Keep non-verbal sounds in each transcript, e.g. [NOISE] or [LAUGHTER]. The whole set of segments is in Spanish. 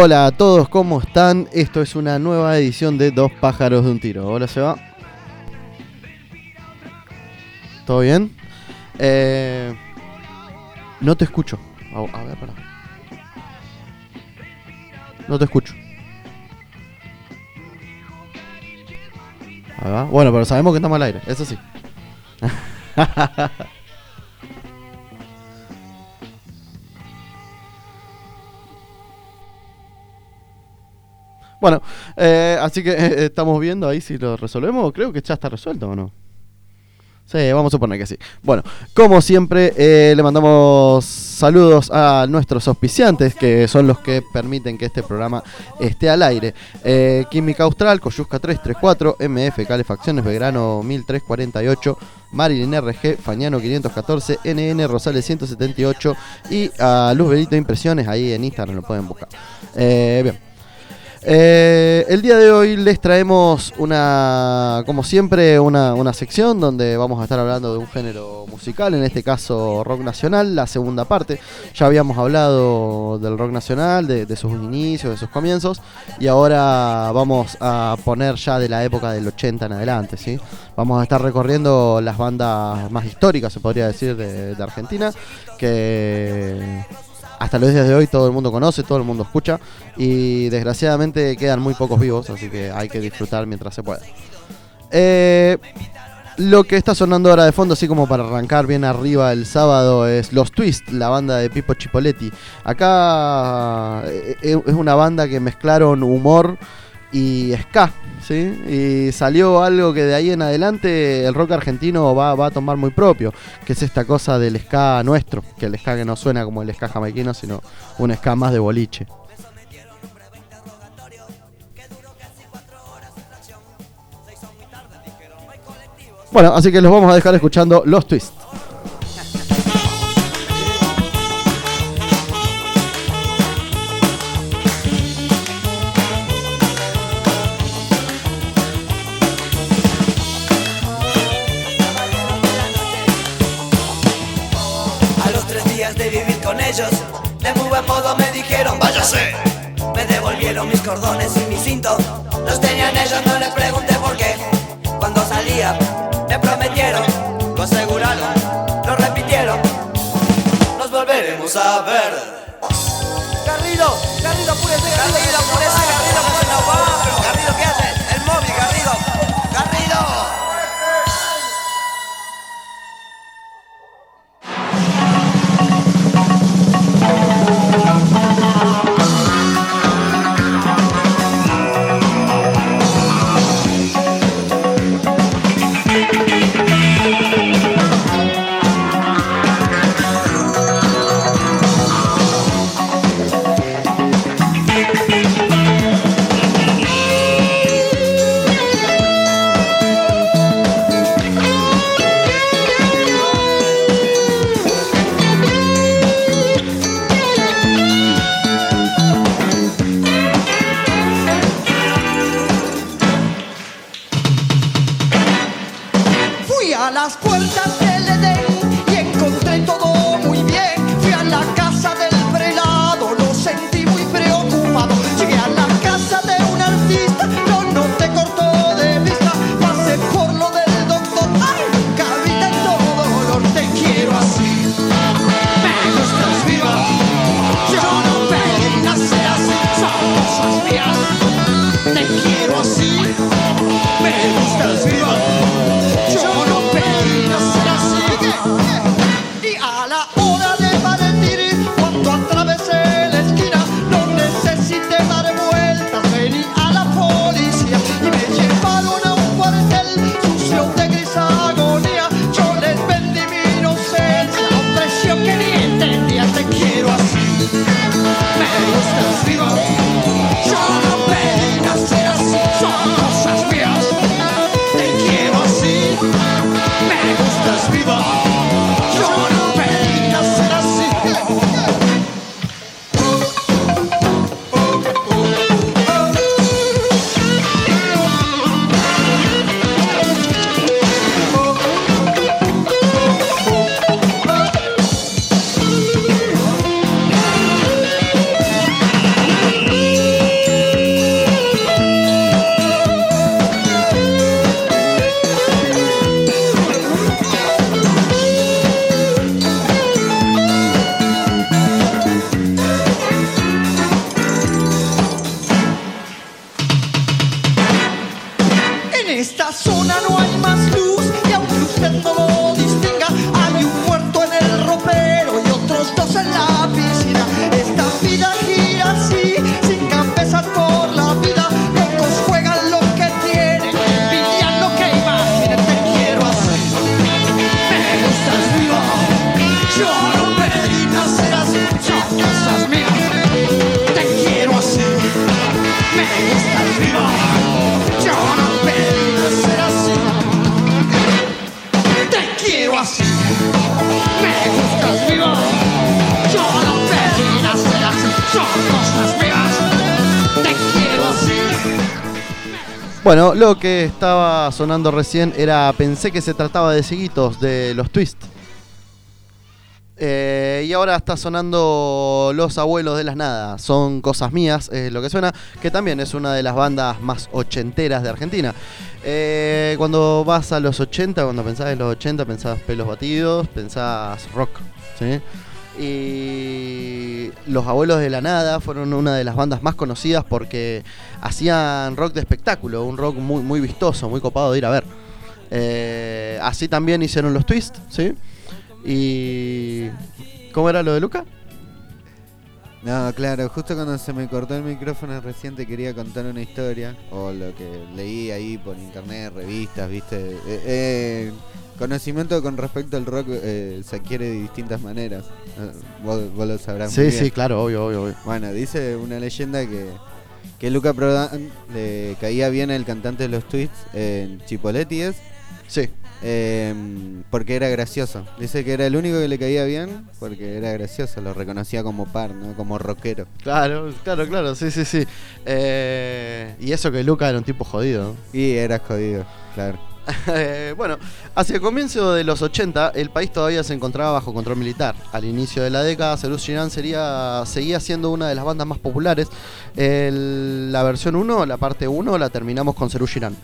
Hola a todos, ¿cómo están? Esto es una nueva edición de Dos pájaros de un tiro. Hola, Seba. ¿Todo bien? Eh, no te escucho. A, ver. No te escucho. Bueno, pero sabemos que estamos al aire, eso sí. [LAUGHS] Bueno, eh, así que [LAUGHS] eh, estamos viendo ahí si lo resolvemos. Creo que ya está resuelto o no. Sí, vamos a suponer que sí. Bueno, como siempre, eh, le mandamos saludos a nuestros auspiciantes, que son los que permiten que este programa esté al aire. Química Austral, Coyusca 334, MF Calefacciones Belgrano 1348, Marilyn RG, Fañano 514, NN Rosales 178 y a Luz Impresiones, ahí en Instagram lo pueden buscar. Bien. Eh, el día de hoy les traemos una, como siempre, una, sección donde vamos a estar hablando de un género musical, en este caso rock nacional, la segunda parte. Ya habíamos hablado del rock nacional, de, de sus inicios, de sus comienzos, y ahora vamos a poner ya de la época del 80 en adelante, ¿sí? Vamos a estar recorriendo las bandas más históricas, se podría decir, de, de Argentina, que hasta los días de hoy todo el mundo conoce, todo el mundo escucha y desgraciadamente quedan muy pocos vivos, así que hay que disfrutar mientras se pueda. Eh, lo que está sonando ahora de fondo, así como para arrancar bien arriba el sábado, es Los Twist, la banda de Pipo Chipoletti. Acá eh, es una banda que mezclaron humor y ska, ¿sí? Y salió algo que de ahí en adelante el rock argentino va, va, a tomar muy propio, que es esta cosa del ska nuestro, que el ska que no suena como el ska jamaiquino, sino un ska más de boliche. Bueno, así que los vamos a dejar escuchando Los Twists. Devolvieron mis cordones y mi and one must lose, you lose them the. Bueno, lo que estaba sonando recién era Pensé que se trataba de ciguitos de los Twist. Eh, y ahora está sonando Los Abuelos de las Nada. Son cosas mías, es lo que suena, que también es una de las bandas más ochenteras de Argentina. Eh, cuando vas a los 80, cuando pensás en los 80, pensás pelos batidos, pensás rock. ¿sí? Y Los Abuelos de la Nada fueron una de las bandas más conocidas porque hacían rock de espectáculo, un rock muy, muy vistoso, muy copado de ir a ver. Eh, así también hicieron los Twist, ¿sí? Y. ¿Cómo era lo de Luca? No, claro, justo cuando se me cortó el micrófono recién te quería contar una historia, o lo que leí ahí por internet, revistas, viste. Eh, eh, conocimiento con respecto al rock eh, se adquiere de distintas maneras. Vos, vos lo sabrás Sí, muy bien. sí, claro, obvio, obvio, obvio. Bueno, dice una leyenda que, que Luca Prodan le caía bien el cantante de los Twists en Chipoletti es, Sí. eh, porque era gracioso. Dice que era el único que le caía bien porque era gracioso, lo reconocía como par, ¿no? como rockero. Claro, claro, claro, sí, sí, sí. Eh, y eso que Luca era un tipo jodido. Y era jodido, claro. [LAUGHS] Eh, bueno, hacia el comienzo de los 80, el país todavía se encontraba bajo control militar. Al inicio de la década, Serú Girán sería, seguía siendo una de las bandas más populares. La versión 1, la parte 1, la terminamos con Serú Girán,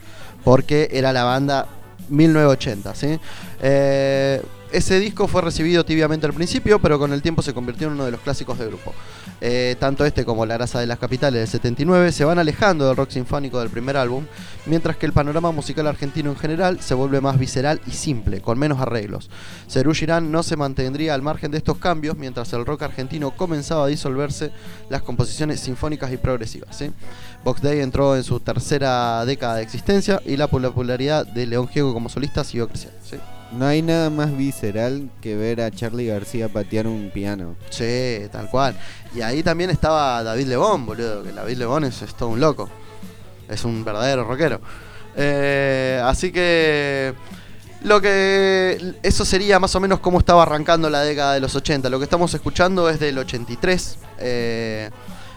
porque era la banda 1980, ¿sí? Eh, ese disco fue recibido tibiamente al principio, pero con el tiempo se convirtió en uno de los clásicos del grupo. Eh, tanto este como La grasa de las capitales del 79 se van alejando del rock sinfónico del primer álbum, mientras que el panorama musical argentino en general se vuelve más visceral y simple, con menos arreglos. Serú Girán no se mantendría al margen de estos cambios, mientras el rock argentino comenzaba a disolverse las composiciones sinfónicas y progresivas. ¿sí? Box Day entró en su tercera década de existencia y la popularidad de León Gieco como solista siguió creciendo. No hay nada más visceral que ver a Charlie García patear un piano. Sí, tal cual. Y ahí también estaba David Lebón, boludo, que David Lebón es, todo un loco. Es un verdadero rockero. Eh, así que lo que eso sería más o menos cómo estaba arrancando la década de los 80. Lo que estamos escuchando es del 83. Eh,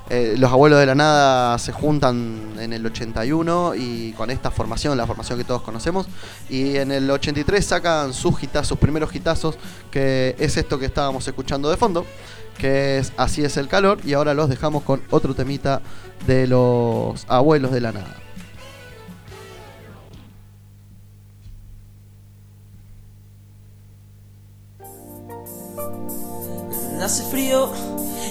eh, los abuelos de la nada se juntan en el 81 y con esta formación, la formación que todos conocemos, y en el 83 sacan sus hitazos, sus primeros hitazos, que es esto que estábamos escuchando de fondo, que es Así es el calor, y ahora los dejamos con otro temita de los abuelos de la nada. Hace frío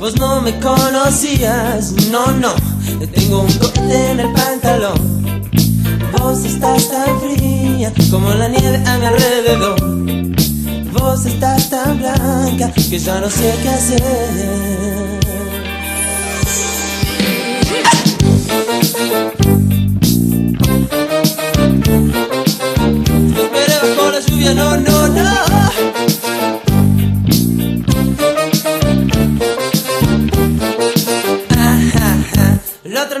vos no me conocías, no, no, tengo un cohete en el pantalón. Vos estás tan fría como la nieve a mi alrededor. Vos estás tan blanca que ya no sé qué hacer. Esperé bajo la lluvia, no, no, no.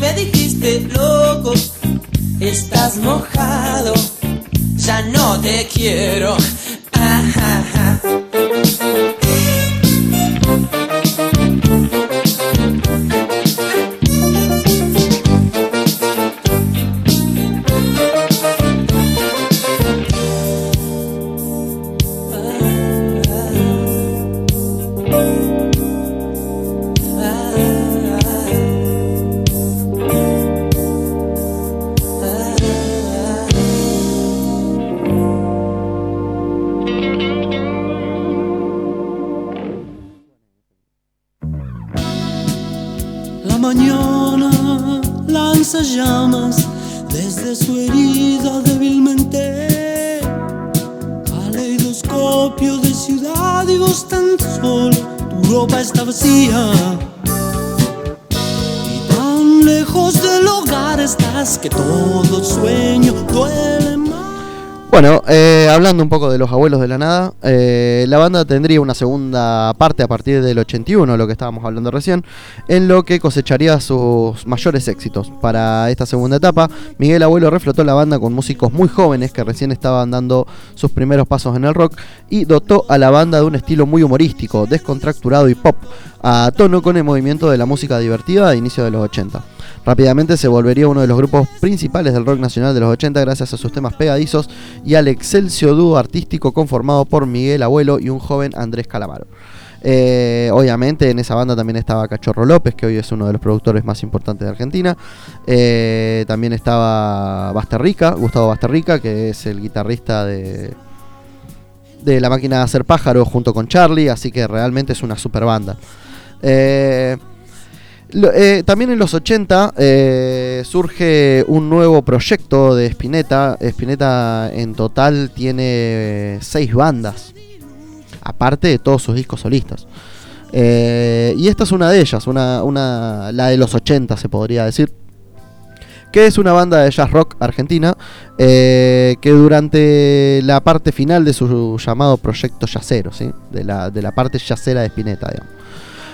me dijiste, loco, estás mojado, ya no te quiero. Ah, ah, ah. Bueno, eh, hablando un poco de los abuelos de la nada, eh, la banda tendría una segunda parte a partir del 81, lo que estábamos hablando recién, en lo que cosecharía sus mayores éxitos. Para esta segunda etapa, Miguel Abuelo reflotó la banda con músicos muy jóvenes que recién estaban dando sus primeros pasos en el rock y dotó a la banda de un estilo muy humorístico, descontracturado y pop, a tono con el movimiento de la música divertida de inicio de los 80. Rápidamente se volvería uno de los grupos principales del rock nacional de los 80 gracias a sus temas pegadizos y al excelso dúo artístico conformado por Miguel Abuelo y un joven Andrés Calamaro. Eh, obviamente en esa banda también estaba Cachorro López, que hoy es uno de los productores más importantes de Argentina. Eh, también estaba Basterrica, Gustavo Basterrica, que es el guitarrista de, de La Máquina de Hacer Pájaro junto con Charlie, así que realmente es una super banda. Eh, eh, también en los 80 eh, surge un nuevo proyecto de Spinetta. Spinetta en total tiene seis bandas, aparte de todos sus discos solistas. Y esta es una de ellas, una, la de los 80 se podría decir. Que es una banda de jazz rock argentina que durante la parte final de su llamado proyecto yacero, ¿sí? de, la, de la parte yacera de Spinetta, digamos.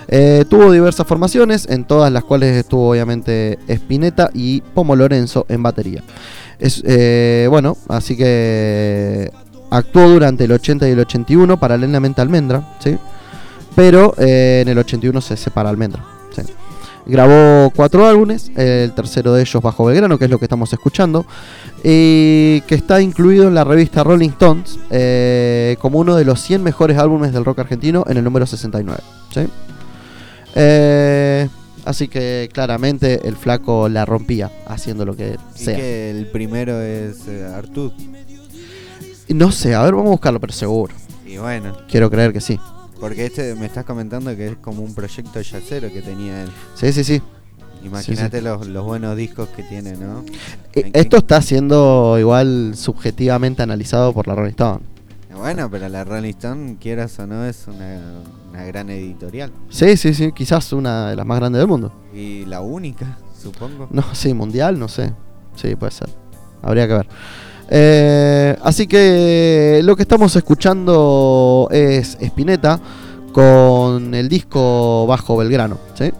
Eh, tuvo diversas formaciones, en todas las cuales estuvo obviamente Spinetta y Pomo Lorenzo en batería. Eh, bueno, así que actuó durante el 80 y el 81 paralelamente a Almendra, ¿sí? pero eh, en el 81 se separa Almendra. Grabó cuatro álbumes, el tercero de ellos Bajo Belgrano, que es lo que estamos escuchando, y que está incluido en la revista Rolling Stones como uno de los 100 mejores álbumes del rock argentino en el número 69. ¿sí? Eh, así que claramente el flaco la rompía haciendo lo que Y sea. que el primero es eh, Artud. No sé, a ver, vamos a buscarlo, pero seguro. Y bueno, Quiero creer que sí. porque este me estás comentando que es como un proyecto yacero que tenía él. Sí, sí, sí. Imagínate Los, los buenos discos que tiene, ¿no? Eh, ¿En qué- Esto está siendo igual subjetivamente analizado por la Rolling Stone. Bueno, pero la Rolling Stone, quieras o no, es una, una gran editorial. Sí, sí, sí, quizás una de las más grandes del mundo. Y la única, supongo. No, sí, mundial, no sé. Sí, puede ser. Habría que ver. Eh, así que lo que estamos escuchando es Spinetta con el disco Bajo Belgrano. ¿sí?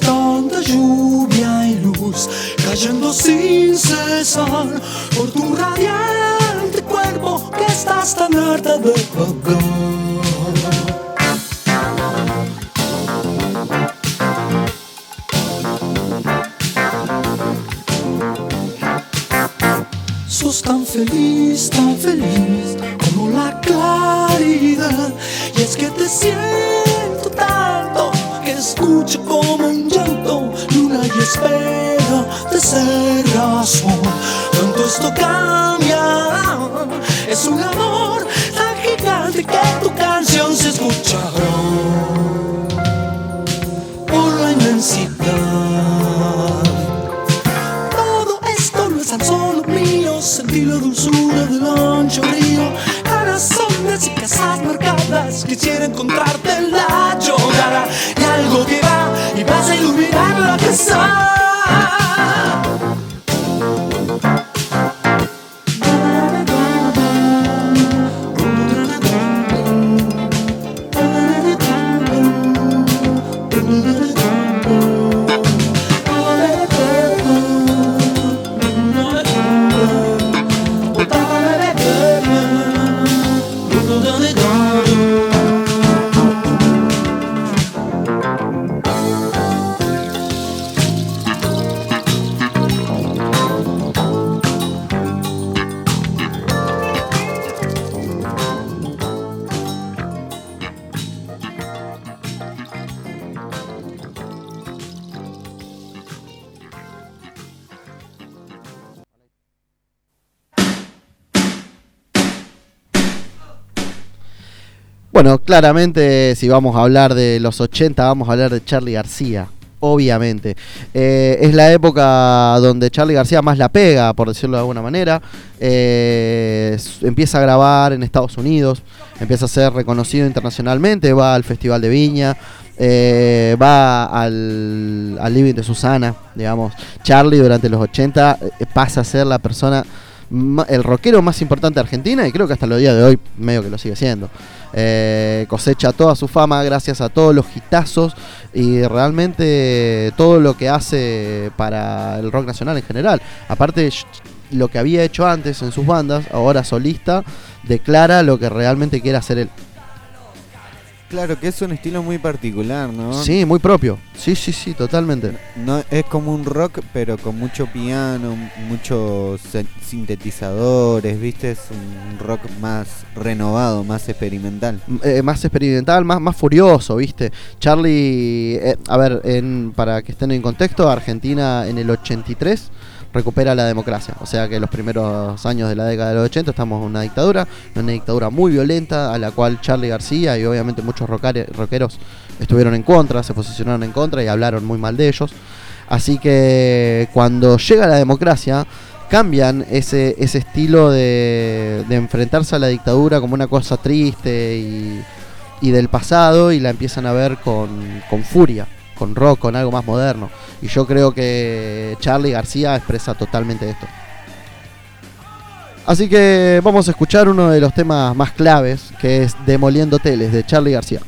tanta lluvia y luz, cayendo sin cesar por tu radiante cuerpo que estás tan harta de pagar. sos tan feliz. Bueno, claramente si vamos a hablar de los 80, vamos a hablar de Charlie García. Obviamente. Eh, es la época donde Charlie García más la pega, por decirlo de alguna manera. Eh, empieza a grabar en Estados Unidos, empieza a ser reconocido internacionalmente, va al Festival de Viña, eh, va al, al Living de Susana, digamos. Charlie durante los 80 eh, pasa a ser la persona, el rockero más importante de Argentina y creo que hasta los días de hoy medio que lo sigue siendo. Eh, cosecha toda su fama gracias a todos los hitazos y realmente todo lo que hace para el rock nacional en general. Aparte, lo que había hecho antes en sus bandas, ahora solista, declara lo que realmente quiere hacer él. Claro que es un estilo muy particular, ¿no? Sí, muy propio. Sí, sí, sí, totalmente. No, es como un rock, pero con mucho piano, muchos sintetizadores, ¿viste? Es un rock más renovado, más experimental. M- eh, más experimental, más, más furioso, ¿viste? Charlie, eh, a ver, en, para que estén en contexto, Argentina en el 83 recupera la democracia. O sea que los primeros años de la década de los 80 estamos en una dictadura, una dictadura muy violenta a la cual Charlie García y obviamente muchos rockeros estuvieron en contra, se posicionaron en contra y hablaron muy mal de ellos. Así que cuando llega la democracia, cambian ese, ese estilo de, de enfrentarse a la dictadura como una cosa triste y, y del pasado y la empiezan a ver con, con furia, con rock, con algo más moderno. Y yo creo que Charlie García expresa totalmente esto. Así que vamos a escuchar uno de los temas más claves, que es Demoliendo Teles, de Charlie García.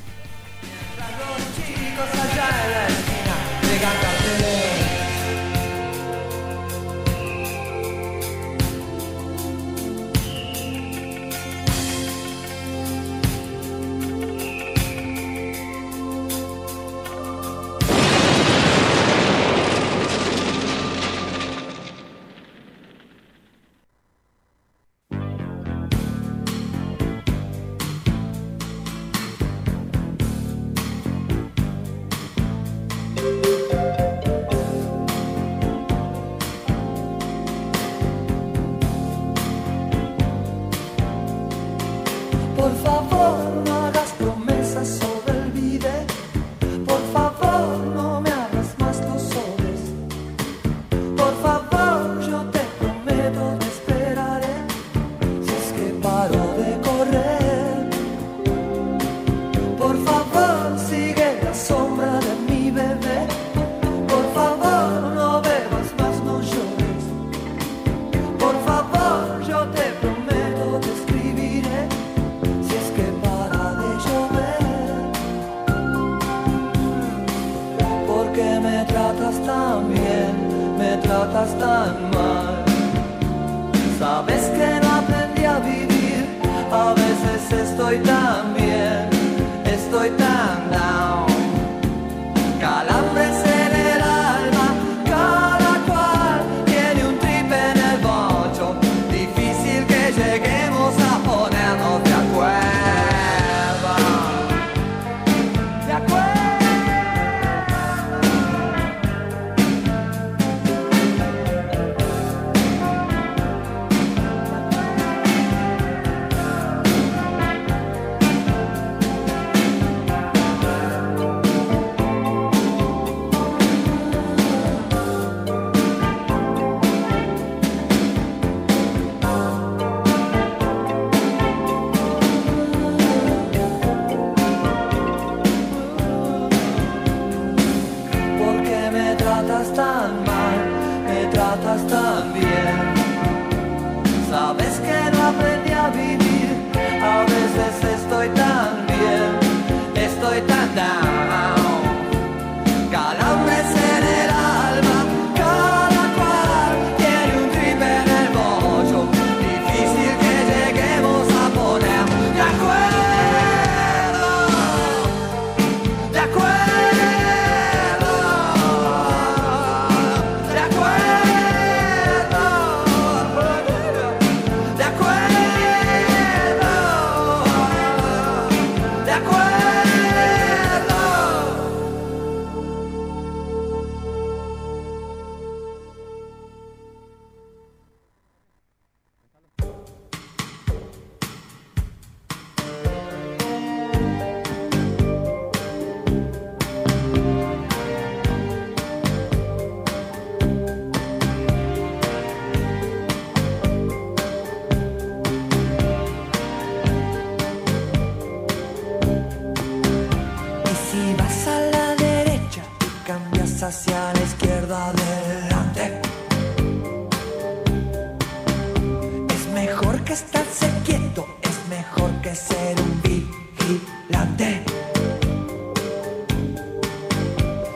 Mejor que estarse quieto, es mejor que ser un vigilante.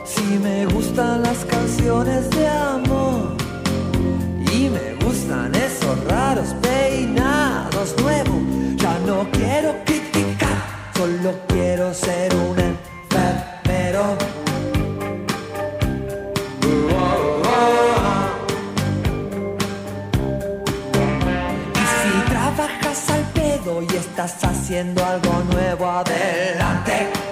Si me gustan las canciones de amor y me gustan esos raros peinados nuevos, haciendo algo nuevo, adelante.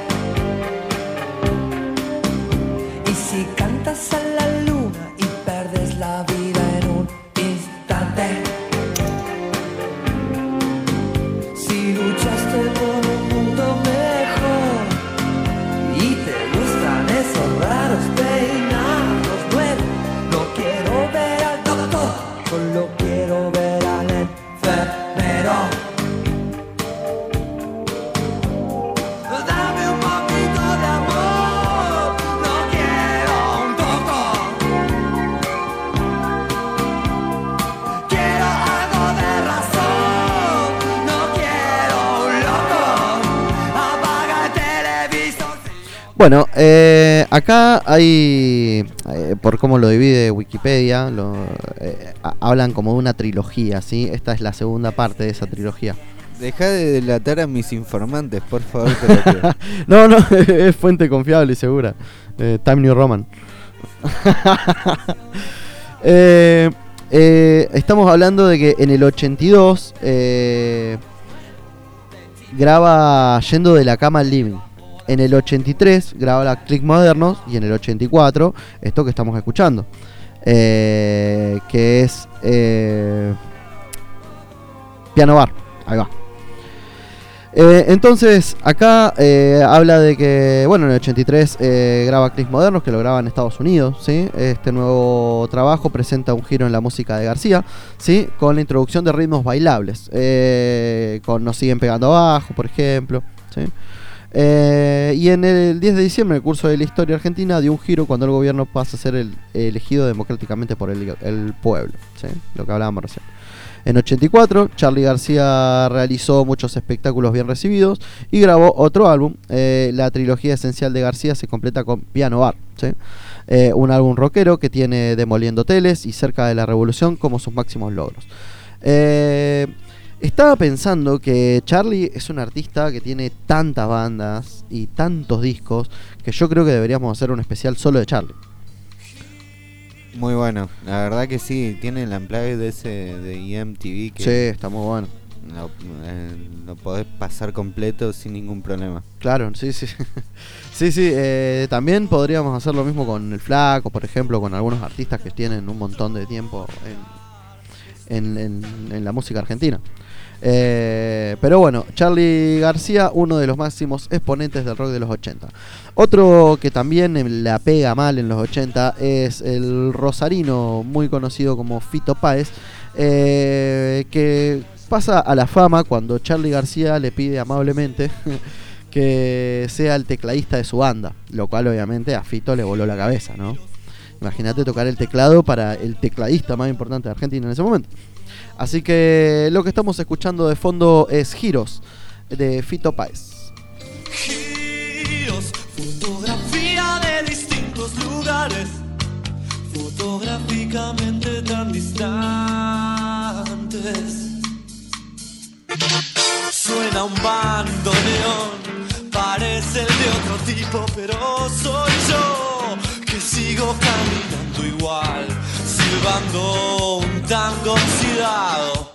Bueno, eh, acá hay, eh, por cómo lo divide Wikipedia, lo, eh, ha- hablan como de una trilogía, ¿sí? Esta es la segunda parte de esa trilogía. Deja de delatar a mis informantes, por favor. te lo [LAUGHS] pido. No, no, [LAUGHS] es fuente confiable y segura. Eh, Time New Roman. [LAUGHS] Eh, eh, estamos hablando de que en el 82 eh, graba Yendo de la cama al living. En el 83 graba la Click Modernos y en el 84 esto que estamos escuchando. eh, que es eh, Piano Bar. Ahí va. Eh, entonces, acá habla de que, bueno, en el 83 eh, graba Clips Modernos, que lo graba en Estados Unidos, ¿sí? Este nuevo trabajo presenta un giro en la música de García, ¿sí? Con la introducción de ritmos bailables, con Nos siguen pegando abajo, por ejemplo, ¿sí? Eh, y en el 10 de diciembre, el curso de la historia argentina dio un giro cuando el gobierno pasa a ser el, elegido democráticamente por el, el pueblo, ¿sí? Lo que hablábamos recién. En 84, Charlie García realizó muchos espectáculos bien recibidos y grabó otro álbum. Eh, la trilogía esencial de García se completa con Piano Bar, ¿sí? Eh, un álbum rockero que tiene Demoliendo Hoteles y Cerca de la Revolución como sus máximos logros. Eh, Estaba pensando que Charlie es un artista que tiene tantas bandas y tantos discos que yo creo que deberíamos hacer un especial solo de Charlie. Muy bueno. La verdad que sí, tiene el unplugged de ese de EMTV que Sí, está muy bueno. lo, eh, lo podés pasar completo sin ningún problema. Claro, sí, sí. [LAUGHS] sí, sí. eh, también podríamos hacer lo mismo con el Flaco, por ejemplo, con algunos artistas que tienen un montón de tiempo en, en- en- en la música argentina. Eh, pero bueno, Charlie García, uno de los máximos exponentes del rock de los 80. Otro que también la pega mal en los 80 es el rosarino, muy conocido como Fito Páez, eh, que pasa a la fama cuando Charlie García le pide amablemente [LAUGHS] que sea el tecladista de su banda, lo cual obviamente a Fito le voló la cabeza, ¿no? Imagínate tocar el teclado para el tecladista más importante de Argentina en ese momento. Así que lo que estamos escuchando de fondo es Giros de Fito Páez. giros, fotografía de distintos lugares, fotográficamente tan distantes. Suena un bandoneón, parece el de otro tipo, pero soy yo que sigo caminando igual, silbando un tango oxidado.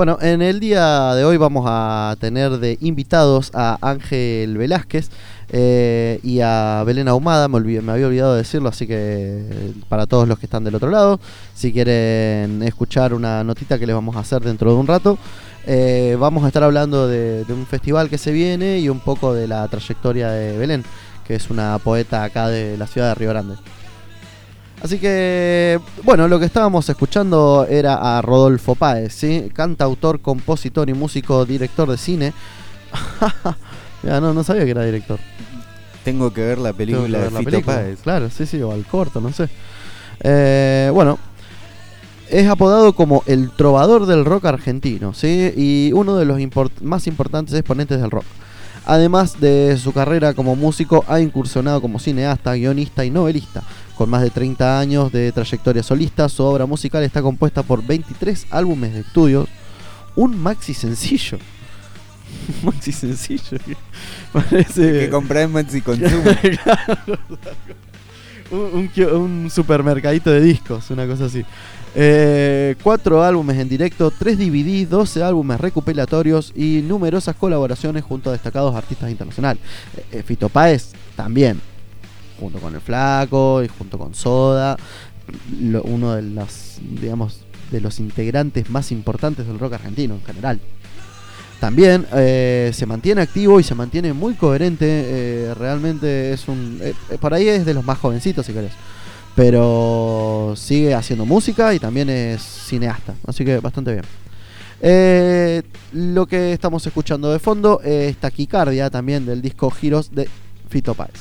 Bueno, en el día de hoy vamos a tener de invitados a Ángel Velázquez eh, y a Belén Ahumada, me, me había olvidado de decirlo, así que para todos los que están del otro lado, si quieren escuchar una notita que les vamos a hacer dentro de un rato, eh, vamos a estar hablando de, de un festival que se viene y un poco de la trayectoria de Belén, que es una poeta acá de la ciudad de Río Grande. Así que, bueno, lo que estábamos escuchando era a Rodolfo Páez, ¿sí? Cantautor, compositor y músico, director de cine. [LAUGHS] Ya, no, no sabía que era director. Tengo que ver la película de ver la Fito película. Páez. Claro, sí, sí, o al corto, no sé. Eh, bueno, es apodado como el trovador del rock argentino, ¿sí? Y uno de los import- más importantes exponentes del rock. Además de su carrera como músico, ha incursionado como cineasta, guionista y novelista. Con más de 30 años de trayectoria solista, su obra musical está compuesta por 23 álbumes de estudio, un maxi sencillo. Un [LAUGHS] maxi sencillo. que [LAUGHS] Parece Que compré en Maxi Consumo. [LAUGHS] un, un supermercadito de discos, una cosa así. Eh, cuatro álbumes en directo, tres DVDs, 12 álbumes recopilatorios y numerosas colaboraciones junto a destacados artistas internacionales. Eh, eh, Fito Páez también, junto con el Flaco y junto con Soda, uno de los, digamos, de los integrantes más importantes del rock argentino en general. también eh, se mantiene activo y se mantiene muy coherente. eh, realmente es un. eh, por ahí es de los más jovencitos, si querés. Pero sigue haciendo música y también es cineasta. Así que bastante bien. Eh, lo que estamos escuchando de fondo es Taquicardia también del disco Giros de Fito Páez.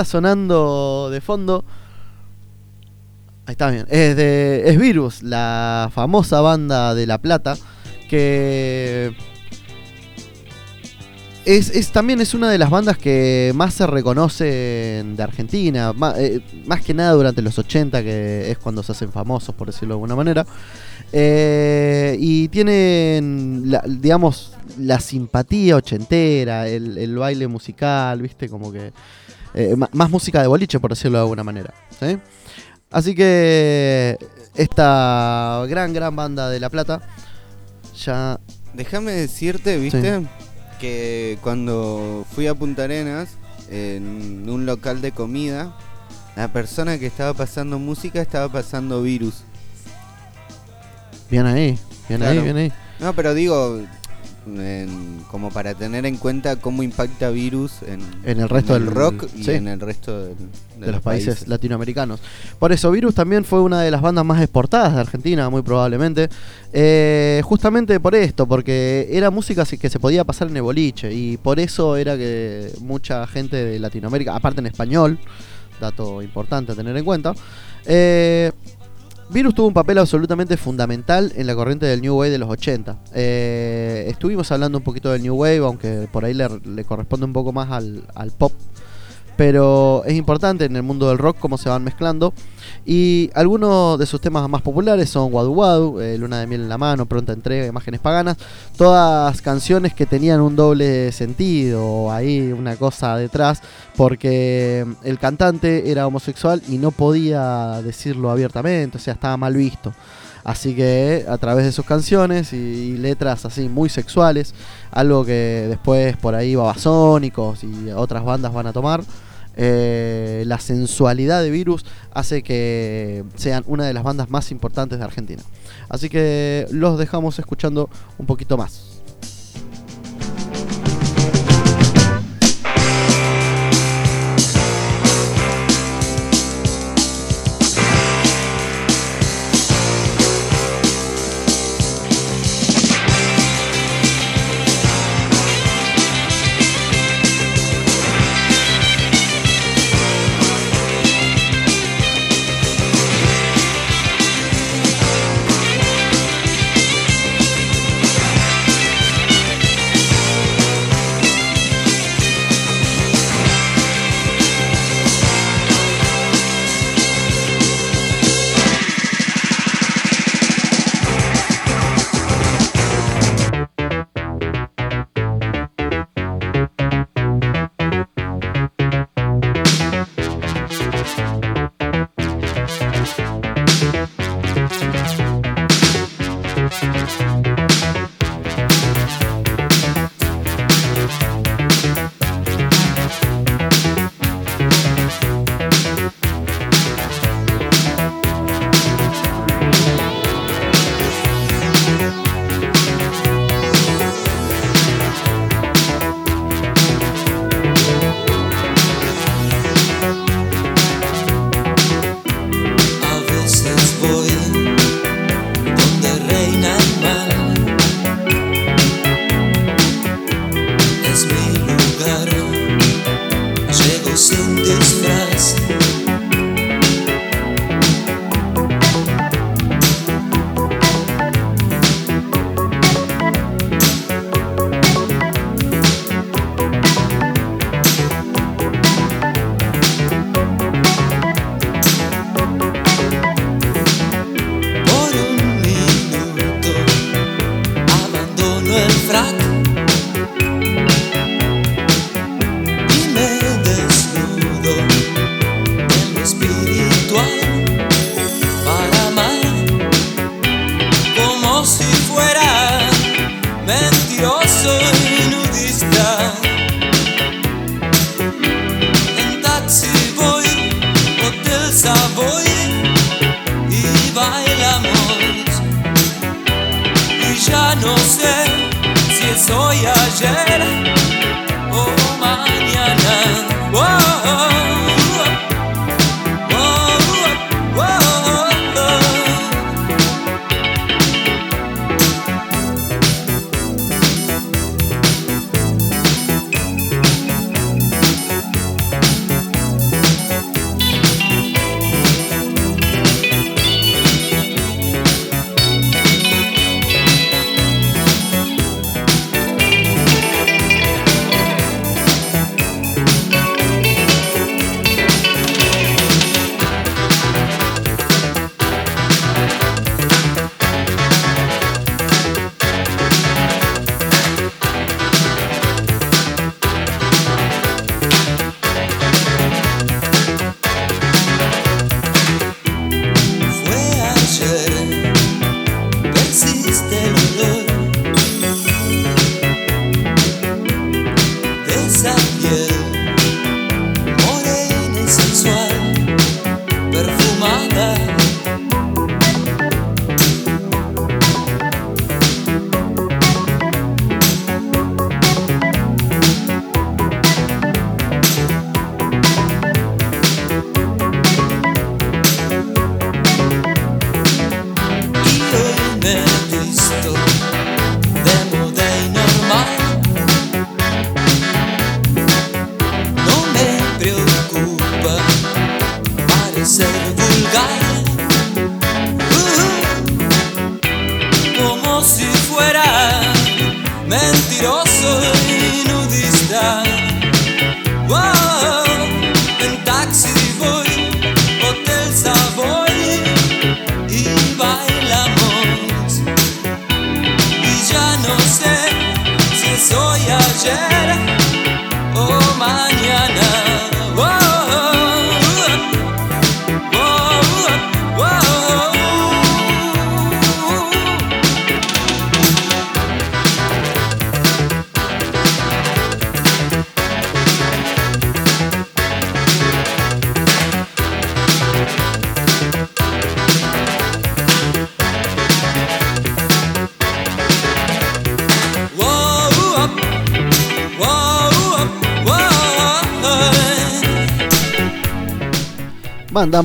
Está sonando de fondo. Ahí está bien. Es de. Es Virus, la famosa banda de La Plata. Que. Es, es- también es una de las bandas que más se reconocen de Argentina, ma- eh, más, que nada durante los 80, que es cuando se hacen famosos, por decirlo de alguna manera. Eh, y tienen, digamos, la simpatía ochentera, el baile musical, ¿viste? Como que. Eh, más música de boliche, por decirlo de alguna manera. ¿sí? Así que. Esta gran, gran banda de La Plata. Ya. Déjame decirte, ¿viste? Que cuando fui a Punta Arenas, en un local de comida, la persona que estaba pasando música estaba pasando virus. Bien ahí, bien ahí, bien ahí. No, pero digo, en- como para tener en cuenta cómo impacta virus en, En el resto del- rock y sí. en el resto del- de, los países, latinoamericanos. Por eso, Virus también fue una de las bandas más exportadas de Argentina, muy probablemente. Eh, justamente por esto, porque era música que se podía pasar en el boliche. Y por eso era que mucha gente de Latinoamérica, aparte en español, dato importante a tener en cuenta, eh, Virus tuvo un papel absolutamente fundamental en la corriente del New Wave de los 80. Eh, estuvimos hablando un poquito del New Wave, aunque por ahí le, le corresponde un poco más al, al pop pero es importante en el mundo del rock cómo se van mezclando. Y algunos de sus temas más populares son Wadu Wadu, eh, Luna de Miel en la Mano, Pronta Entrega, Imágenes Paganas, todas canciones que tenían un doble sentido, ahí una cosa detrás, porque el cantante era homosexual y no podía decirlo abiertamente, o sea, estaba mal visto. Así que a través de sus canciones y, letras así muy sexuales, algo que después por ahí babasónicos y otras bandas van a tomar. Eh, la sensualidad de Virus hace que sean una de las bandas más importantes de Argentina. Así que los dejamos escuchando un poquito más.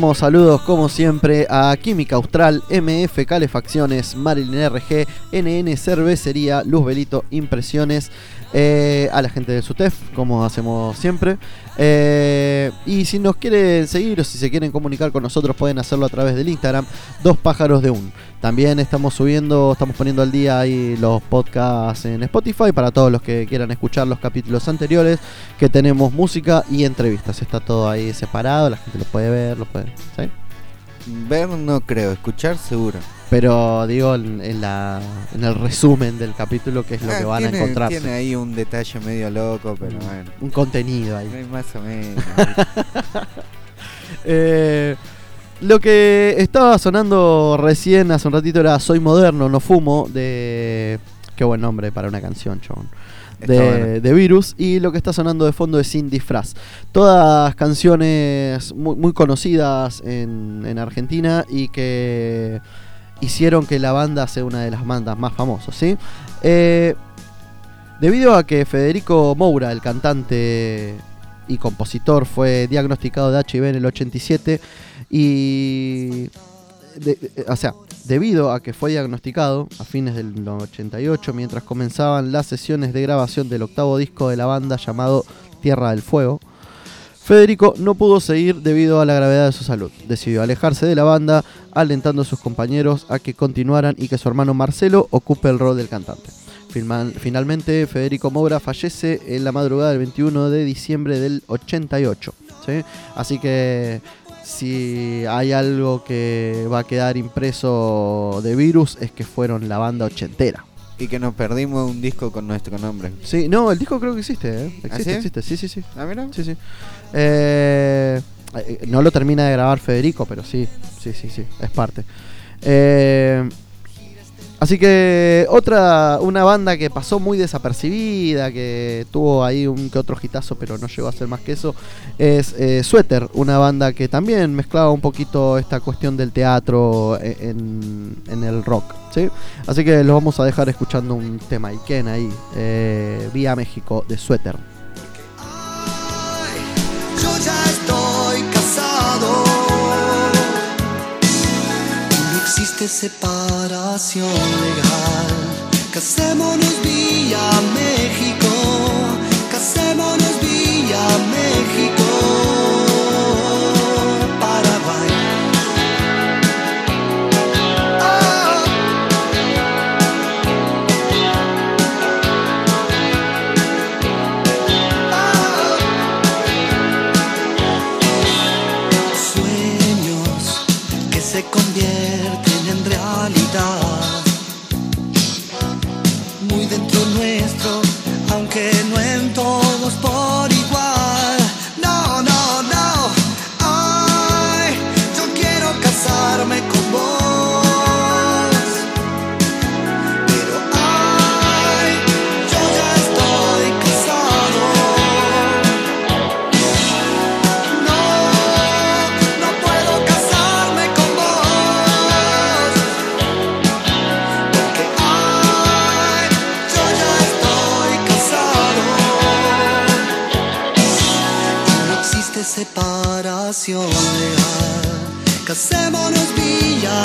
Saludos como siempre a Química Austral, MF Calefacciones, Marilyn RG, NN Cervecería, Luz Belito Impresiones, eh, a la gente del SUTEF, como hacemos siempre. Eh, y si nos quieren seguir o si se quieren comunicar con nosotros, pueden hacerlo a través del Instagram, Dos Pájaros de Un. También estamos subiendo, estamos poniendo al día ahí los podcasts en Spotify para todos los que quieran escuchar los capítulos anteriores, que tenemos música y entrevistas. Está todo ahí separado, la gente lo puede ver, lo puede. ¿sí? Ver no creo, escuchar seguro. Pero digo en, en la, en el resumen del capítulo, que es lo Ah, que van tiene, a encontrarse. Tiene ahí un detalle medio loco, pero bueno. Un contenido ahí. Hay más o menos. [LAUGHS] Eh, lo que estaba sonando recién hace un ratito era Soy Moderno, no fumo, de... Qué buen nombre para una canción, chabón. De, bueno. de Virus y lo que está sonando de fondo es Sin Disfraz. Todas canciones muy, muy conocidas en, en Argentina y que hicieron que la banda sea una de las bandas más famosas, ¿sí? Eh, debido a que Federico Moura, el cantante y compositor, fue diagnosticado de HIV en el 87 y... de- de- o sea, debido a que fue diagnosticado a fines del 88 mientras comenzaban las sesiones de grabación del octavo disco de la banda llamado Tierra del Fuego, Federico no pudo seguir debido a la gravedad de su salud. Decidió alejarse de la banda, alentando a sus compañeros a que continuaran y que su hermano Marcelo ocupe el rol del cantante. Finalmente, Federico Moura fallece en la madrugada del 21 de diciembre del 88. ¿sí? Así que si hay algo que va a quedar impreso de Virus es que fueron la banda ochentera. y que nos perdimos un disco con nuestro nombre. Sí, no, el disco creo que existe, ¿eh? ¿Ah, Existe, sí? existe, sí, sí, sí. Ah, mira. Sí, sí. Eh, eh, no lo termina de grabar Federico, pero sí, sí, sí, sí, es parte. Eh, así que otra, una banda que pasó muy desapercibida, que tuvo ahí un que otro hitazo, pero no llegó a ser más que eso, es eh, Sweater, una banda que también mezclaba un poquito esta cuestión del teatro e- en, en el rock, ¿sí? Así que los vamos a dejar escuchando un tema Iken ahí, eh, Vía México de Sweater. Separación legal. Casémonos vía México. Casémonos vía México. Paraguay. Ah. Ah. Sueños que se convierten separación. Casémonos vía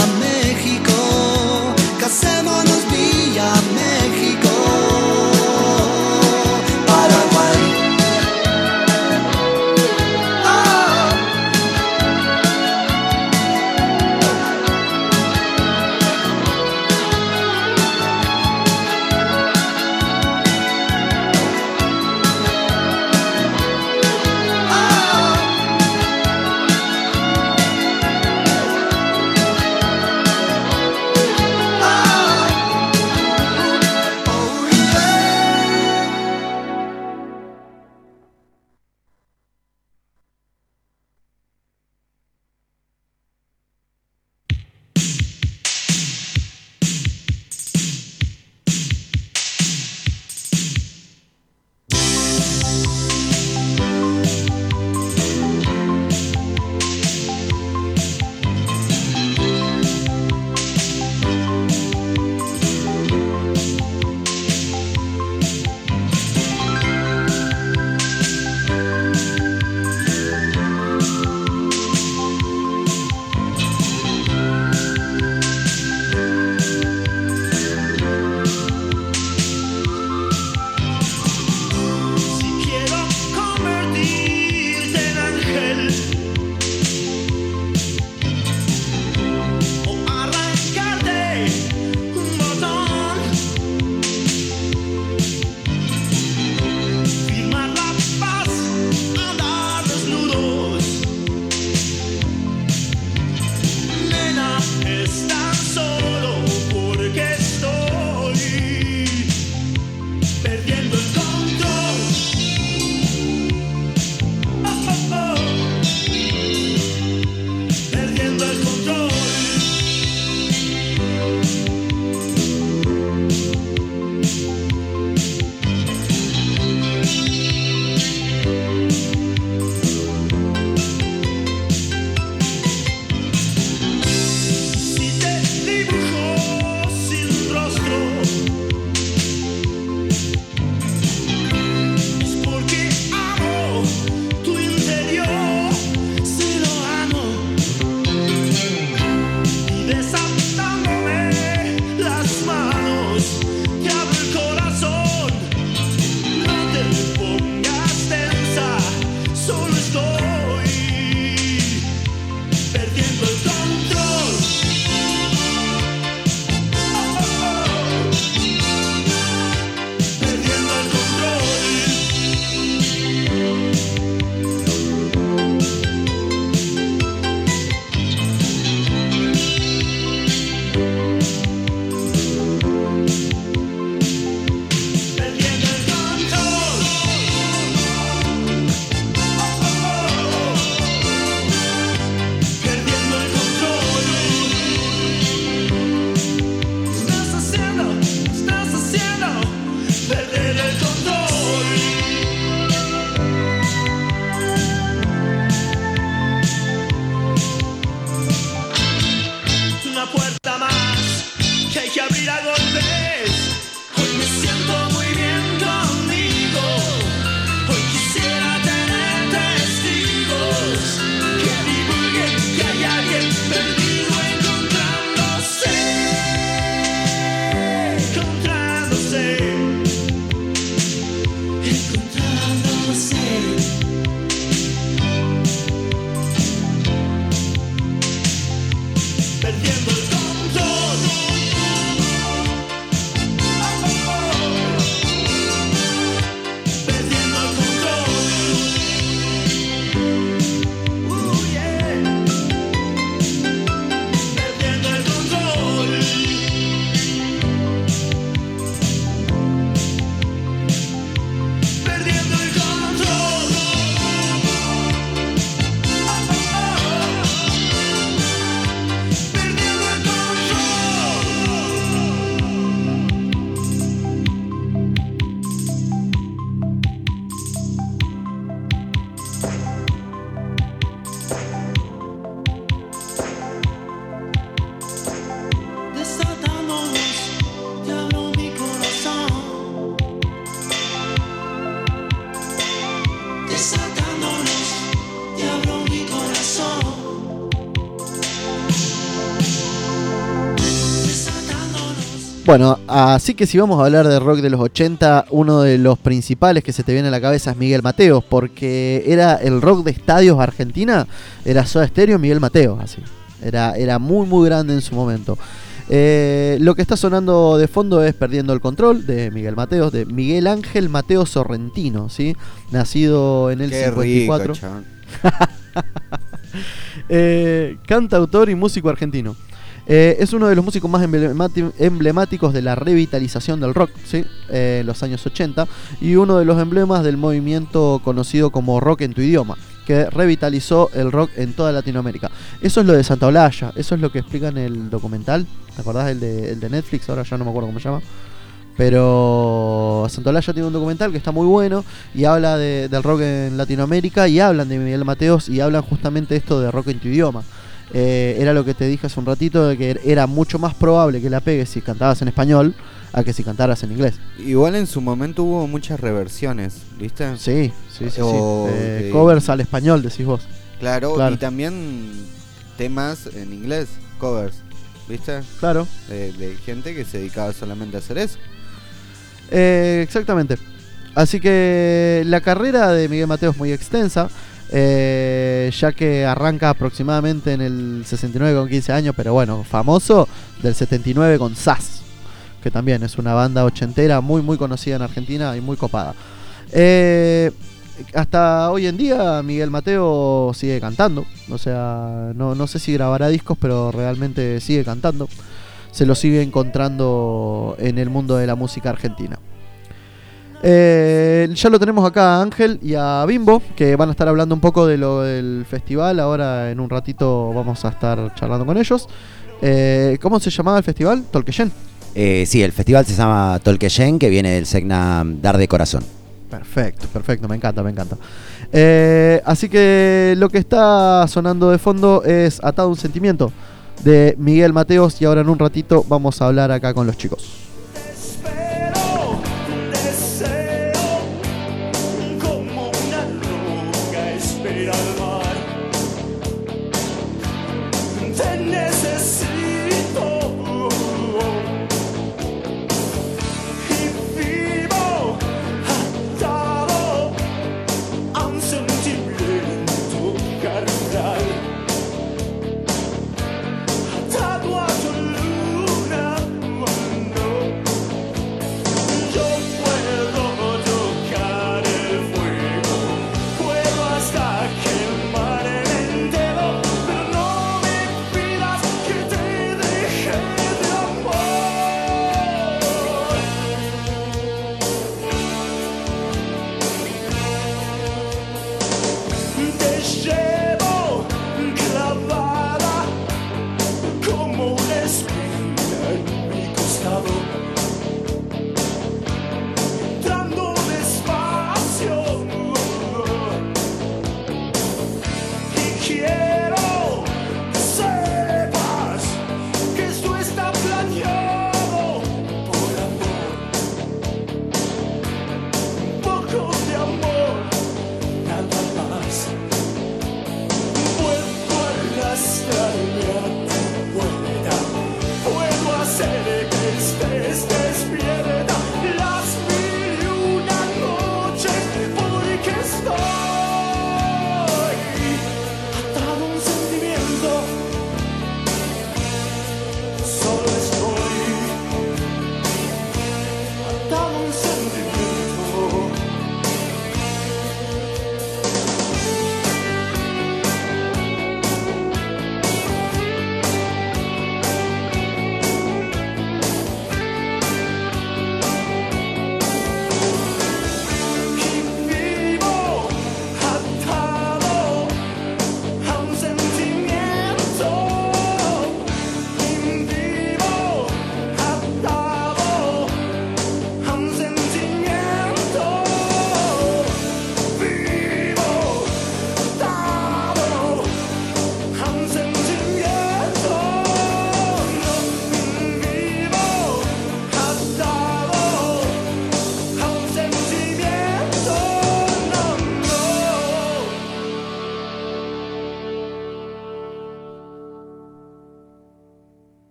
Bueno, así que si vamos a hablar de rock de los 80, uno de los principales que se te viene a la cabeza es Miguel Mateos, porque era el rock de estadios Argentina, era Soda Stereo, Miguel Mateos, así. Era, era muy muy grande en su momento. Eh, lo que está sonando de fondo es Perdiendo el Control de Miguel Mateos, de Miguel Ángel Mateo Sorrentino, ¿sí? Nacido en el Qué 54. rico. [LAUGHS] Eh, cantautor y músico argentino. Eh, es uno de los músicos más emblemáticos de la revitalización del rock, ¿sí? Eh, en los años 80, y uno de los emblemas del movimiento conocido como rock en tu idioma, que revitalizó el rock en toda Latinoamérica. Eso es lo de Santa Olalla, eso es lo que explica en el documental, ¿te acordás? El de, el de Netflix, ahora ya no me acuerdo cómo se llama. Pero Santolaya tiene un documental que está muy bueno y habla de- del rock en Latinoamérica y hablan de Miguel Mateos y hablan justamente esto de rock en tu idioma. Eh, era lo que te dije hace un ratito de que era mucho más probable que la pegues si cantabas en español a que si cantaras en inglés. Igual en su momento hubo muchas reversiones, ¿viste? Sí, sí, sí. sí. O Eh, de- covers al español, decís vos. Claro, Claro. y también temas en inglés, covers, ¿viste? Claro. De, de gente que se dedicaba solamente a hacer eso. Eh, exactamente. Así que la carrera de Miguel Mateo es muy extensa, eh, ya que arranca aproximadamente en el 69 con 15 años, pero bueno, famoso del 79 con SAS, que también es una banda ochentera muy muy conocida en Argentina y muy copada. Eh, hasta hoy en día Miguel Mateo sigue cantando, o sea, no, no sé si grabará discos, pero realmente sigue cantando se lo sigue encontrando en el mundo de la música argentina. Eh, ya lo tenemos acá a Ángel y a Bimbo, que van a estar hablando un poco de lo del festival. Ahora en un ratito vamos a estar charlando con ellos. Eh, ¿Cómo se llamaba el festival? Tolqueyen. Eh, sí, el festival se llama Tolqueyen, que viene del Segna Dar de Corazón. Perfecto, perfecto, me encanta, me encanta. Eh, así que lo que está sonando de fondo es Atado a un sentimiento de Miguel Mateos y ahora en un ratito vamos a hablar acá con los chicos.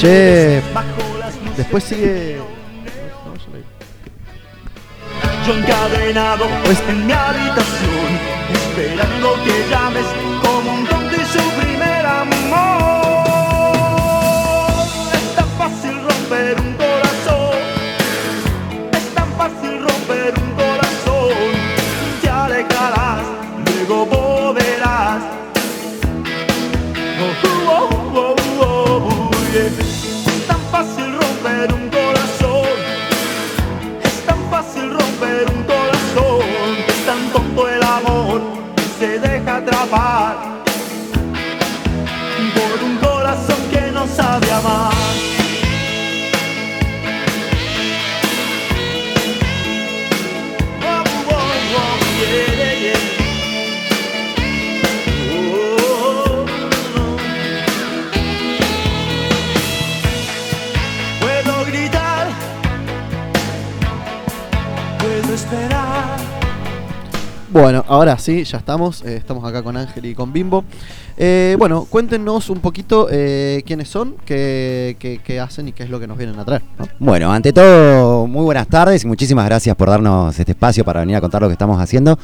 Che, Después de sigue. yo encadenado Pues- en mi habitación, esperando que llames Bueno, ahora sí, ya estamos. eh, estamos acá con Ángel y con Bimbo. Eh, bueno, cuéntenos un poquito eh, quiénes son, qué, qué- qué hacen y qué es lo que nos vienen a traer. ¿no? Bueno, ante todo, muy buenas tardes y muchísimas gracias por darnos este espacio para venir a contar lo que estamos haciendo.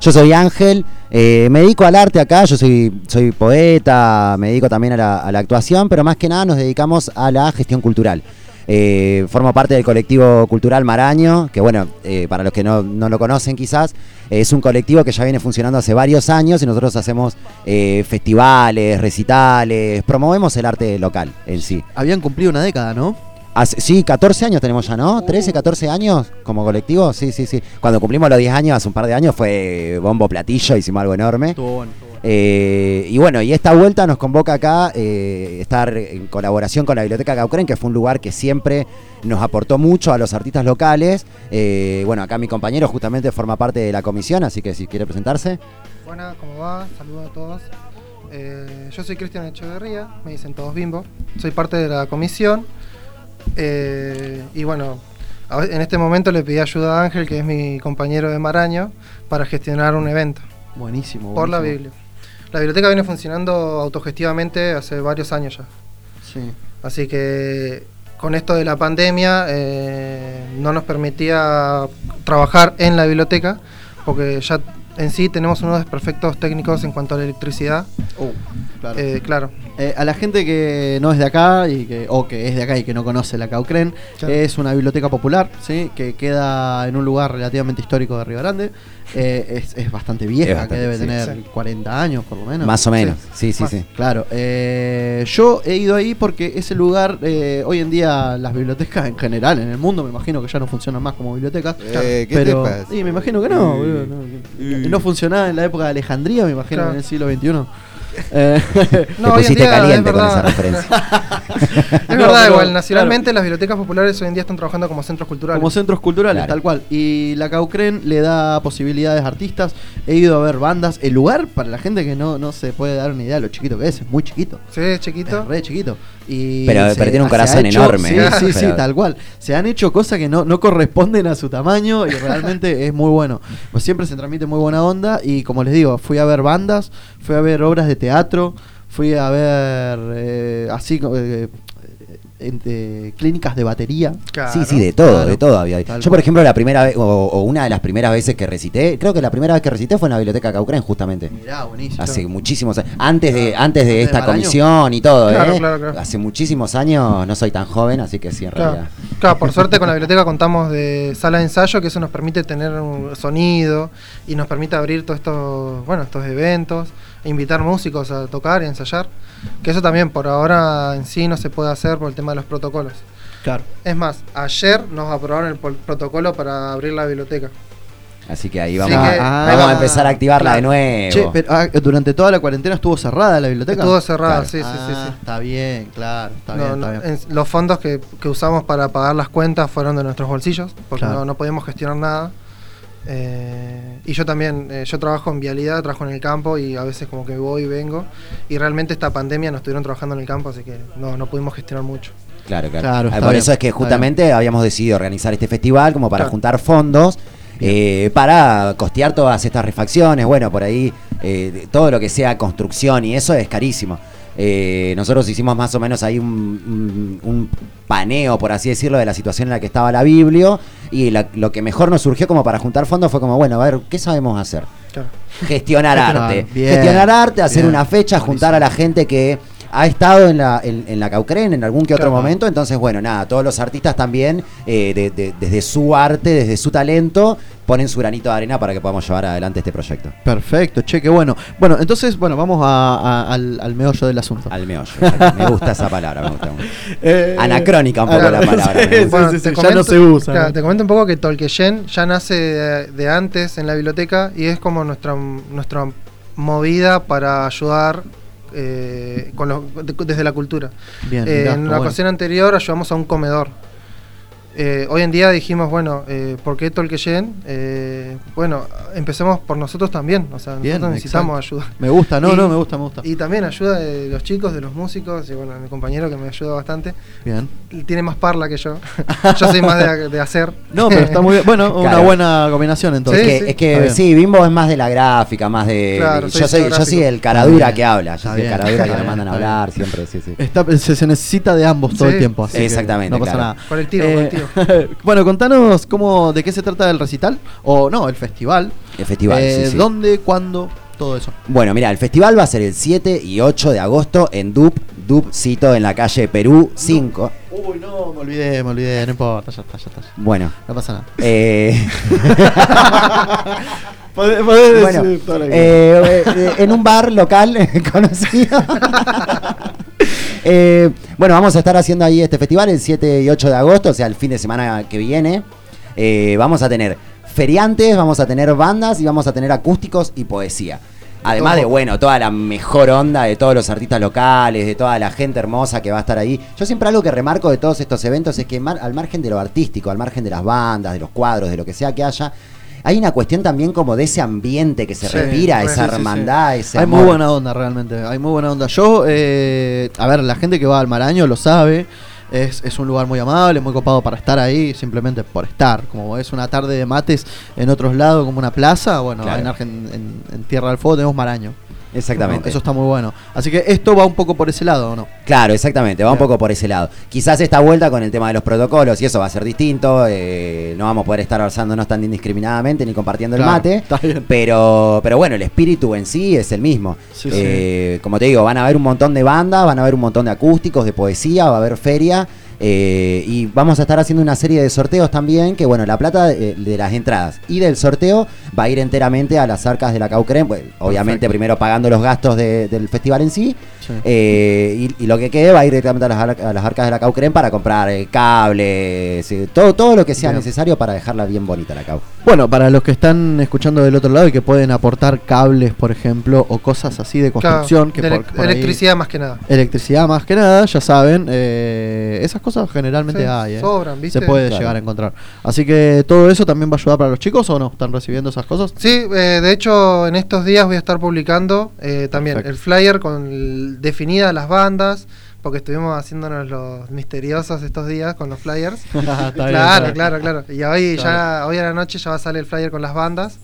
Yo soy Ángel, eh, me dedico al arte acá, yo soy, soy poeta, me dedico también a la, actuación, pero más que nada nos dedicamos a la gestión cultural. Eh, formo parte del colectivo cultural Maraño, que bueno, para los que no, no lo conocen quizás, es un colectivo que ya viene funcionando hace varios años y nosotros hacemos eh, festivales, recitales, promovemos el arte local en sí. Habían cumplido una década, ¿no? Hace- sí, 14 años tenemos ya, ¿no? 13, 14 años como colectivo. Sí, sí, sí. Cuando cumplimos los 10 años, hace un par de años, fue bombo platillo, hicimos algo enorme. Bueno. estuvo bueno. Eh, y bueno, y esta vuelta nos convoca acá eh, estar en colaboración con la Biblioteca Caucren, que fue un lugar que siempre nos aportó mucho a los artistas locales. Eh, bueno, acá mi compañero justamente forma parte de la comisión, así que si quiere presentarse. Buenas, ¿cómo va? Saludos a todos. Eh, yo soy Cristian Echeverría, me dicen todos Bimbo. Soy parte de la comisión. eh, y bueno, en este momento le pedí ayuda a Ángel, que es mi compañero de Maraño, para gestionar un evento Buenísimo. por la buenísimo. Biblia. La biblioteca viene funcionando autogestivamente hace varios años ya. Sí. Así que con esto de la pandemia eh, no nos permitía trabajar en la biblioteca porque ya en sí tenemos unos desperfectos técnicos en cuanto a la electricidad. Oh, claro. Eh, claro. Eh, a la gente que no es de acá y que, o que es de acá y que no conoce la Caucren, Claro. es una biblioteca popular, ¿sí? que queda en un lugar relativamente histórico de Río Grande. Eh, es, es bastante vieja, Es bastante, que debe sí. tener Sí. 40 años por lo menos. Más o menos. Sí, sí, sí. Claro, eh, yo he ido ahí porque ese lugar, eh, hoy en día las bibliotecas en general, en el mundo, me imagino que ya no funcionan más como bibliotecas. Eh, ¿qué pero, te pasa? Me imagino que no, Eh, boludo, no, eh. funcionaba en la época de Alejandría, me imagino Claro. en el siglo XXI. Eh, [LAUGHS] No, hoy en día caliente es con esa verdad. referencia. [LAUGHS] Es [LAUGHS] No, verdad, pero, igual, nacionalmente las bibliotecas populares hoy en día están trabajando como centros culturales. como centros culturales, Claro. tal cual. Y la Caucren le da posibilidades a artistas. He ido a ver bandas. El lugar, para la gente que no, no se puede dar una idea de lo chiquito que es, es muy chiquito. Sí, es chiquito. Es re chiquito. Y Pero- se- pero tiene un corazón hecho- enorme, Sí, ¿eh? sí, sí, Pero- tal cual. Se han hecho cosas que no, no corresponden a su tamaño y realmente [LAUGHS] es muy bueno. Pues siempre se transmite muy buena onda y como les digo, fui a ver bandas, fui a ver obras de teatro, fui a ver eh, así eh, clínicas de batería. Claro. Sí, sí, de todo, Claro. de todo había. Yo, por ejemplo, la primera vez, o, o una de las primeras veces que recité, creo que la primera vez que recité fue en la biblioteca Caucren, justamente. Mirá, buenísimo. Hace muchísimos años. Antes de, Claro. antes de Antes de esta comisión y todo, Claro, ¿eh? claro, claro. Hace muchísimos años, no soy tan joven, así que sí, en Claro. realidad. Claro, por suerte con la biblioteca contamos de sala de ensayo, que eso nos permite tener un sonido y nos permite abrir todos estos, bueno, estos eventos, invitar músicos a tocar y a ensayar, que eso también por ahora en sí no se puede hacer por el tema de los protocolos. Claro. Es más, ayer nos aprobaron el protocolo para abrir la biblioteca. Así que ahí vamos, que Ah, vamos a empezar a activarla de nuevo. Che, pero, ah, durante toda la cuarentena estuvo cerrada la biblioteca. Estuvo cerrada, Claro. sí, sí, sí, Ah, sí. Está bien, claro. Está No, bien, no, está bien. en- los fondos que, que usamos para pagar las cuentas fueron de nuestros bolsillos, porque Claro. no, no podíamos gestionar nada. Eh, y yo también, eh, yo trabajo en vialidad, trabajo en el campo y a veces como que voy y vengo. Y realmente esta pandemia nos estuvieron trabajando en el campo, así que no, no pudimos gestionar mucho. Claro, claro. Claro, Ah, Por bien, eso es que justamente habíamos decidido organizar este festival como para Claro. juntar fondos eh, para costear todas estas refacciones. Bueno, por ahí eh, todo lo que sea construcción y eso es carísimo. Eh, nosotros hicimos más o menos ahí un, un- un paneo, por así decirlo, de la situación en la que estaba la Biblio y la- lo que mejor nos surgió como para juntar fondos fue como, bueno, a ver, ¿qué sabemos hacer? Claro. gestionar [LAUGHS] arte. bien, gestionar arte, hacer bien, una fecha, juntar a la gente que ha estado en la, en, en la Caucren en algún que otro Claro. momento. Entonces, bueno, nada, todos los artistas también, eh, de- de- desde su arte, desde su talento, ponen su granito de arena para que podamos llevar adelante este proyecto. Perfecto, che, qué bueno. Bueno, entonces, bueno, vamos a- a- al, al meollo del asunto. Al meollo. me gusta esa palabra, me gusta mucho. [LAUGHS] Eh, Anacrónica un poco la palabra, sí, sí, sí, ya no se usa. te comento un poco que Tolkien ya nace de, de antes en la biblioteca y es como nuestra, nuestra movida para ayudar eh, con los- de- desde la cultura. Bien, Eh, mirá, en la bueno. ocasión anterior ayudamos a un comedor. Eh, hoy en día dijimos, bueno, eh, ¿por qué Tolkien? Eh, bueno, empecemos por nosotros también. O sea, Bien, nosotros necesitamos exacto. ayuda. Me gusta, no, Y- no, me gusta, me gusta. Y también ayuda de los chicos, de los músicos, y bueno, mi compañero que me ayuda bastante. Bien. Tiene más parla que yo. [LAUGHS] yo soy más de, de hacer. No, pero está muy bien. Bueno, [LAUGHS] una buena combinación entonces. Es que, sí. es que Está bien. sí, Bimbo es más de la gráfica, más de. Claro, de- soy yo, soy, yo soy el caradura que habla. Yo soy el caradura que bien, mandan a hablar siempre, sí, sí. Está- se, se necesita de ambos todo el tiempo. Así que Exactamente, No pasa claro. nada. Colectivo, Eh, colectivo. [LAUGHS] bueno, contanos cómo, de qué se trata el recital. O no, el festival. El festival, Eh, sí, sí. ¿Dónde, cuándo? Todo eso. Bueno, mira, el festival va a ser el 7 y 8 de agosto en DUP, DUPcito en la calle Perú 5. Uy, no, me olvidé, me olvidé. No importa, ya está, ya está. Bueno, No pasa nada. eh, [LAUGHS] Podés, podés bueno decir eh, eh, en un bar local [LAUGHS] conocido. Eh, bueno, vamos a estar haciendo ahí este festival el 7 y 8 de agosto, o sea, el fin de semana que viene. Eh, vamos a tener feriantes, vamos a tener bandas y vamos a tener acústicos y poesía. Además de, bueno, toda la mejor onda de todos los artistas locales, de toda la gente hermosa que va a estar ahí. Yo siempre algo que remarco de todos estos eventos es que al margen de lo artístico, al margen de las bandas, de los cuadros, de lo que sea que haya, hay una cuestión también como de ese ambiente que se Sí, respira, sí, esa sí, sí. hermandad, ese Hay muy buena onda realmente, hay muy buena onda. Yo, eh, a ver, la gente que va al Maraño lo sabe, es, es un lugar muy amable, muy copado para estar ahí, simplemente por estar. Como es una tarde de mates en otros lados, como una plaza, bueno, Claro. en, Argen- en, en Tierra del Fuego tenemos Maraño. Exactamente. Eso está muy bueno. Así que esto va un poco por ese lado, ¿o no? Claro, exactamente, va un Claro. poco por ese lado. Quizás esta vuelta con el tema de los protocolos y eso va a ser distinto, eh, no vamos a poder estar alzándonos tan indiscriminadamente ni compartiendo el Claro, mate, está bien. pero pero bueno, el espíritu en sí es el mismo. Sí, Eh, Como te digo, van a haber un montón de bandas, van a haber un montón de acústicos, de poesía, va a haber feria. Eh, y vamos a estar haciendo una serie de sorteos también, que bueno, la plata eh, de, las entradas y del sorteo va a ir enteramente a las arcas de la Caucren, bueno, obviamente Perfecto. primero pagando los gastos de- del festival en sí, Sí. eh, y, y lo que quede va a ir directamente a las, ar- a las arcas de la Caucren para comprar eh, cables, eh, todo, todo lo que sea Bien. necesario para dejarla bien bonita la Cau. Bueno, para los que están escuchando del otro lado y que pueden aportar cables, por ejemplo, o cosas así de construcción, que de por, elec- por ahí- electricidad más que nada. electricidad más que nada, ya saben, eh, esas cosas generalmente Sí, hay, ¿eh? sobran, ¿viste? se puede Claro. llegar a encontrar. Así que todo eso también va a ayudar para los chicos o no, están recibiendo esas cosas. Sí, eh, de hecho en estos días voy a estar publicando eh, también Perfecto. el flyer con el- definidas las bandas, porque estuvimos haciéndonos los misteriosos estos días con los flyers. [LAUGHS] Claro, bien. claro, claro. Y hoy ya hoy a la noche ya va a salir el flyer con las bandas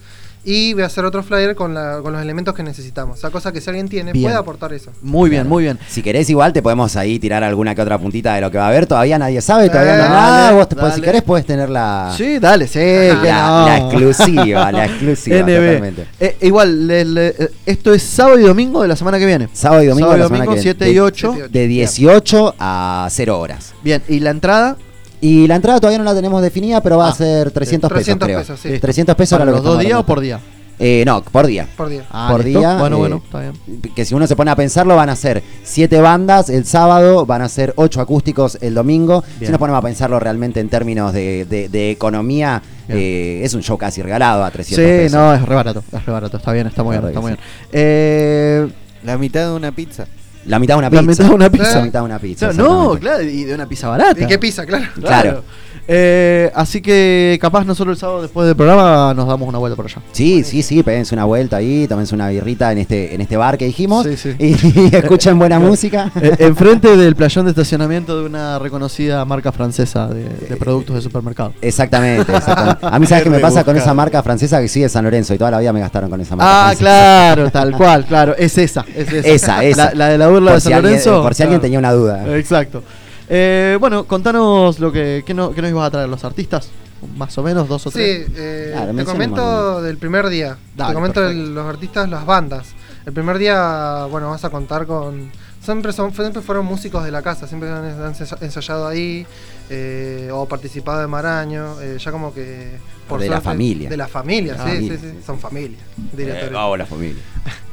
y voy a hacer otro flyer con, la- con los elementos que necesitamos. O sea, cosa que si alguien tiene Bien. puede aportar eso. Muy bien, muy bien. Si querés igual te podemos ahí tirar alguna que otra puntita de lo que va a haber, todavía nadie sabe, todavía no Eh, hay nada, dale, vos te- si querés puedes tener la, Sí, dale, sí, la, que no. la exclusiva, la exclusiva NB. totalmente. Eh, igual, le- le- eh, esto es sábado y domingo de la semana que viene. Sábado y domingo, Sábado y la semana domingo, que viene. 7 y De- 8. siete y De 18 a 0 horas. Bien, y la entrada, Y la entrada todavía no la tenemos definida, pero va Ah, a ser 300 pesos, 300 creo. pesos, sí. Listo. 300 pesos ¿para los dos días o por día? Eh, no, por día. Por día. Ah, por día. Bueno, eh, bueno, está bien. Que si uno se pone a pensarlo, van a ser 7 bandas el sábado, van a ser 8 acústicos el domingo. Bien. Si nos ponemos a pensarlo realmente en términos de, de- de economía, eh, es un show casi regalado a 300 Sí, pesos. no, es re barato, es re barato, está bien, está muy bien, está muy bien. Eh, La mitad de una pizza. La mitad de una La pizza. mitad de una pizza. La mitad de una pizza. no, exactamente. claro, y de una pizza barata. ¿Y qué pisa? Claro. Claro. Eh, así que capaz nosotros el sábado después del programa nos damos una vuelta por allá. Sí, sí, sí, péguense una vuelta ahí, tómense una birrita en este, en este bar que dijimos Sí, sí. y, [LAUGHS] escuchen buena música. Eh, [LAUGHS] enfrente del playón de estacionamiento de una reconocida marca francesa de, de productos de supermercado. Exactamente, [LAUGHS] exactamente. A mí sabes qué me pasa con esa marca francesa que sigue San Lorenzo y toda la vida me gastaron con esa marca. Ah, francesa. claro, tal cual, claro. Es esa, es esa. Esa, esa. La, la de la burla Por de si San alguien- Lorenzo. por si alguien tenía una duda. Exacto. Eh, bueno, contanos lo que no- qué nos ibas a traer los artistas. Más o menos, dos o Sí, tres. eh, Claro, te comento del primer día. Dale, te comento el- los artistas, las bandas. El primer día, bueno, vas a contar con. Siempre, son, siempre fueron músicos de la casa, siempre han, han ensa- ensayado ahí eh, o participado de Maraño. eh, ya como que. De la familia. De la familia, La sí, familia, sí, sí, sí, Son familia. diría Eh, Torino. vamos la familia. [LAUGHS]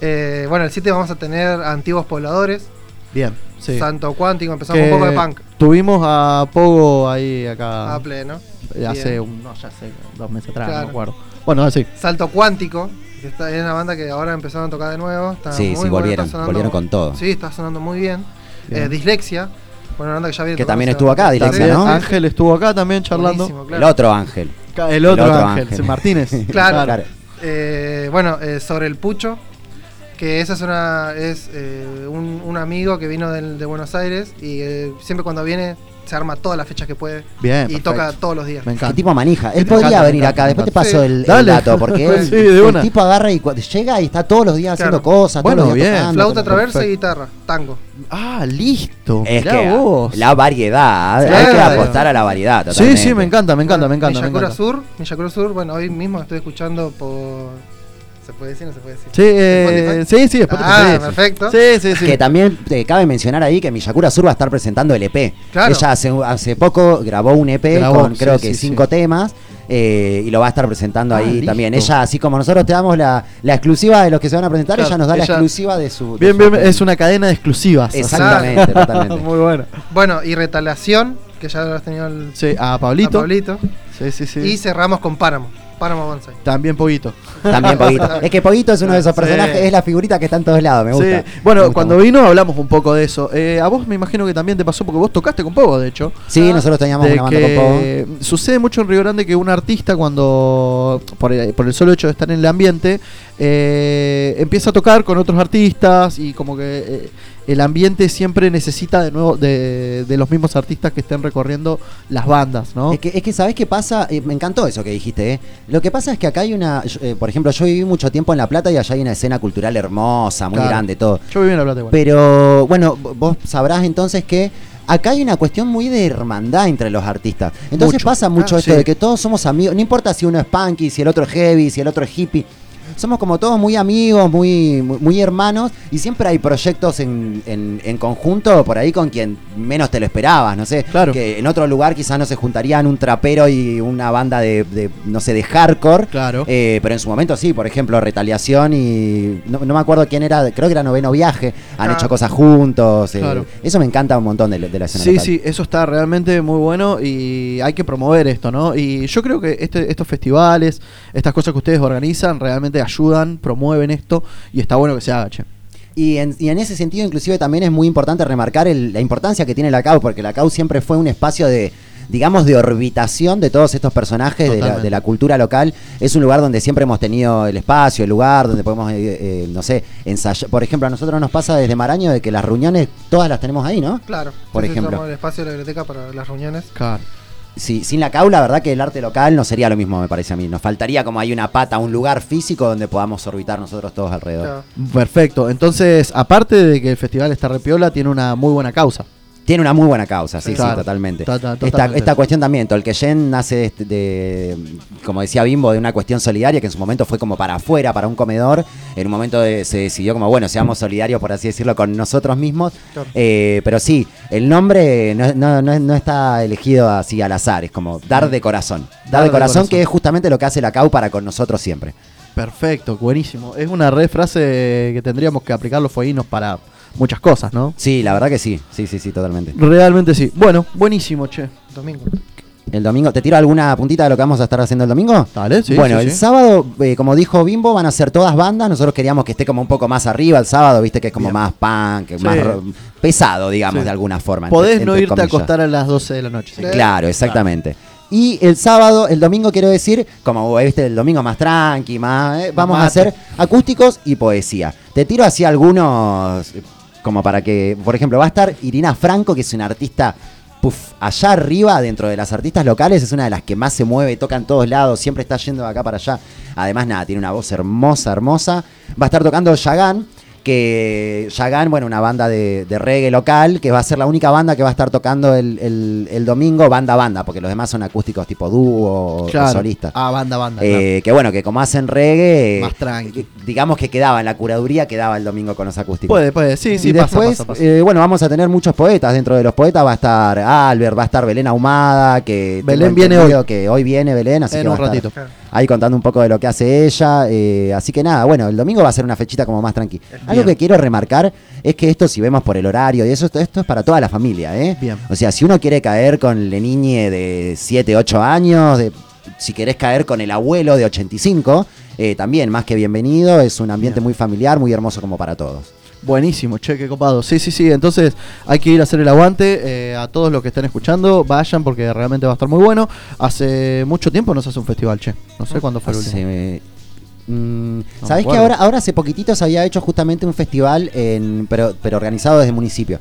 Eh, bueno, el 7 vamos a tener Antiguos Pobladores, Bien, sí. Santo Cuántico, empezamos Que un poco de punk. Tuvimos a Pogo ahí acá. A pleno. hace un, no, ya sé, dos meses atrás, no me acuerdo. Bueno, así. Salto Cuántico, que está, es una banda que ahora empezaron a tocar de nuevo. Está Sí, muy sí, buena, volvieron, está sonando- volvieron con todo. Sí, está sonando muy bien. Bien. Eh, Dislexia, bueno, una banda que ya viene Que también hace estuvo acá. Dislexia, ¿no? Ángel estuvo acá también charlando. El otro ángel. El otro, El otro Ángel, Ángel. Martínez. [LAUGHS] Claro. Claro. Eh, bueno, eh, sobre el Pucho, que esa es una es eh, un, un amigo que vino del- de Buenos Aires y eh, siempre cuando viene se arma todas las fechas que puede Bien, y perfecto. toca todos los días. Me Qué encanta. tipo manija. Él Me podría encanta, venir encanta, acá, después te paso Sí. el, dato, porque él, [LAUGHS] Sí, de el tipo agarra y llega y está todos los días haciendo cosas. Bueno, todos los días bien. tocando, Flauta, traversa y guitarra, tango. Ah, listo. Es que vos. la variedad, hay que apostar a la variedad. Sí, totalmente. sí, me encanta, me encanta, me encanta. Me Miyakura encanta. Sur, Miyakura Sur, bueno, hoy mismo estoy escuchando por... ¿Se puede decir o no se puede decir? Sí, eh, sí, sí, Spotify, Ah, sí, perfecto. Sí, sí, sí. Que también te cabe mencionar ahí que Miyakura Sur va a estar presentando el EP. Claro. Ella hace, hace poco grabó un EP Grabó, con creo sí, que sí, cinco sí. temas. eh, y lo va a estar presentando Ah, ahí listo. también. Ella, así como nosotros te damos la, la exclusiva de los que se van a presentar, Claro, ella nos da la exclusiva de su. de Bien, su bien, EP. es una cadena de exclusivas. así. Exactamente, [LAUGHS] totalmente. Muy bueno. Bueno, y Retalación, que ya lo has tenido el, Sí, a a Pablito. Pablito. Sí, sí, sí. Y cerramos con Páramo, Bonsai. También Poguito. También Poguito. [LAUGHS] Es que Poguito es uno de esos Sí. personajes, es la figurita que está en todos lados, me gusta. Sí. Bueno, Me gusta cuando mucho. vino hablamos un poco de eso. Eh, a vos me imagino que también te pasó, porque vos tocaste con Pogo, de hecho. Sí, nosotros teníamos de una banda con Pogo. que sucede mucho en Río Grande que un artista cuando por el, por el solo hecho de estar en el ambiente eh, empieza a tocar con otros artistas y como que eh, el ambiente siempre necesita de nuevo de, de los mismos artistas que estén recorriendo las bandas, ¿no? Es que, es que ¿sabés qué pasa? Eh, me encantó eso que dijiste, ¿eh? Lo que pasa es que acá hay una. eh, por ejemplo, yo viví mucho tiempo en La Plata y allá hay una escena cultural hermosa, muy Claro. grande, todo. Yo viví en La Plata igual. Pero bueno, vos sabrás entonces que acá hay una cuestión muy de hermandad entre los artistas. Entonces Mucho. pasa mucho Ah, esto sí. de que todos somos amigos, no importa si uno es punky, si el otro es heavy, si el otro es hippie. Somos como todos muy amigos, muy, muy, muy hermanos y siempre hay proyectos en, en- en conjunto por ahí con quien menos te lo esperabas, no sé. Claro. Que en otro lugar quizás no se juntarían un trapero y una banda de, de, no sé, de hardcore. Claro. Eh, pero en su momento sí, por ejemplo, Retaliación y. No, no me acuerdo quién era, creo que era Noveno Viaje. Han Ah. hecho cosas juntos. eh, Claro. Eso me encanta un montón de, de la escena Sí, local. sí, eso está realmente muy bueno y hay que promover esto, ¿no? Y yo creo que este, estos festivales, estas cosas que ustedes organizan, realmente ayudan, promueven esto y está bueno que se haga, che. Y en, y en ese sentido, inclusive, también es muy importante remarcar el- la importancia que tiene la CAU, porque la CAU siempre fue un espacio de digamos, de orbitación de todos estos personajes de la, de la cultura local. Es un lugar donde siempre hemos tenido el espacio, el lugar donde podemos, eh, eh, no sé, ensayar. Por ejemplo, a nosotros nos pasa desde Maraño de que las reuniones todas las tenemos ahí, ¿no? Claro. Por ejemplo. el espacio de la biblioteca para las reuniones. Claro. Sí, sin la CAU, la verdad que el arte local no sería lo mismo, me parece a mí. Nos faltaría como hay una pata, un lugar físico donde podamos orbitar nosotros todos alrededor. Claro. Perfecto. Entonces, aparte de que el festival está repiola, tiene una muy buena causa. Tiene una muy buena causa, sí, Sí, totalmente. Ta- ta- esta totalmente. esta cuestión también, Tolkeyen nace de, de, como decía Bimbo, de una cuestión solidaria que en su momento fue como para afuera, para un comedor. En un momento de- se decidió como, bueno, seamos solidarios, por así decirlo, con nosotros mismos. Claro. Eh, pero sí, el nombre no, no- no- no está elegido así al azar, es como dar de corazón. Dar, de, corazón, que es justamente lo que hace la CAU para con nosotros siempre. Perfecto, buenísimo. Es una red frase que tendríamos que aplicar los fueguinos para muchas cosas, ¿no? Sí, la verdad que sí, sí, sí, sí, totalmente. Realmente sí. Bueno, buenísimo, che. Domingo. El domingo, ¿te tiro alguna puntita de lo que vamos a estar haciendo el domingo? Dale, sí, bueno, sí, el sí. sábado, eh, como dijo Bimbo, van a ser todas bandas. Nosotros queríamos que esté como un poco más arriba el sábado, viste que es como Bien. más punk, Sí. más pesado, digamos, Sí. de alguna forma. entre- Podés no entre irte a acostar a las 12 de la noche. Sí. Claro, exactamente. Y el sábado, el domingo quiero decir, como viste, el domingo más tranqui, más, eh, vamos a hacer acústicos y poesía. Te tiro así algunos, eh, como para que, por ejemplo, va a estar Irina Franco, que es una artista, puf, allá arriba, dentro de las artistas locales, es una de las que más se mueve, toca en todos lados, siempre está yendo de acá para allá. Además, nada, tiene una voz hermosa, hermosa. Va a estar tocando Yagan, que Yagan, bueno, una banda de, de reggae local, que va a ser la única banda que va a estar tocando el, el- el domingo, banda a banda, porque los demás son acústicos tipo dúo o solistas. Ah, banda, banda. Eh, que bueno, que como hacen reggae, Más eh, tranqui. digamos que quedaba en la curaduría, quedaba el domingo con los acústicos. Puede, puede. Sí, sí, y pasa, después, pasa, pasa. eh, bueno, vamos a tener muchos poetas. Dentro de los poetas va a estar Albert, va a estar Belén Ahumada, que Belén viene hoy. que hoy viene Belén, así En que va un a estar ratito. Ahí contando un poco de lo que hace ella. eh, así que nada, bueno, el domingo va a ser una fechita como más tranqui. Algo Bien. que quiero remarcar es que esto, si vemos por el horario y eso, esto, esto es para toda la familia, ¿eh? Bien. O sea, si uno quiere caer con la niñe de 7, 8 años, de, si querés caer con el abuelo de 85, eh, también más que bienvenido. Es un ambiente Bien. muy familiar, muy hermoso como para todos. Buenísimo, che, qué copado. Sí, sí, sí. Entonces hay que ir a hacer el aguante. eh, a todos los que están escuchando, vayan porque realmente va a estar muy bueno. Hace mucho tiempo no se hace un festival, che. No sé cuándo fue el último. Hace, mm, ¿Sabés que ahora, ahora hace poquitito se había hecho justamente un festival, en, pero, pero organizado desde el municipio?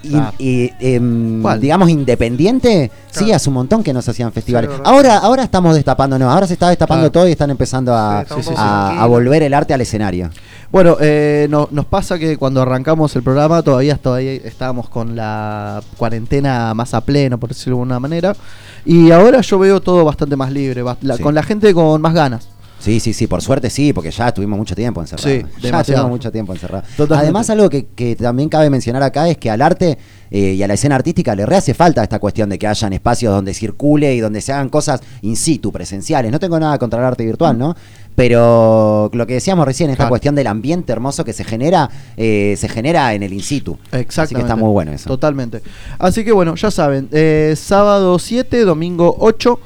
Y, Ah. y, em, digamos independiente, sí, hace un montón que no se hacían festivales. Sí, ahora, ahora estamos destapándonos, ahora se está destapando Claro. todo y están empezando a, Sí, Sí, a- a volver el arte al escenario. Bueno, eh, no- nos pasa que cuando arrancamos el programa todavía, todavía estábamos con la cuarentena más a pleno, por decirlo de alguna manera. Y ahora yo veo todo bastante más libre, la- Sí. con la gente con más ganas. Sí, sí, sí, por suerte sí, porque ya estuvimos mucho tiempo encerrados. Sí, ya demasiado. estuvimos mucho tiempo encerrados. Totalmente. Además, algo que, que también cabe mencionar acá es que al arte eh, y a la escena artística le rehace falta esta cuestión de que hayan espacios donde circule y donde se hagan cosas in situ, presenciales. No tengo nada contra el arte virtual, ¿no? Pero lo que decíamos recién, esta Claro. cuestión del ambiente hermoso que se genera, eh, se genera en el in situ. Exactamente. Así que está muy bueno eso. Totalmente. Así que bueno, ya saben, eh, sábado 7, domingo 8.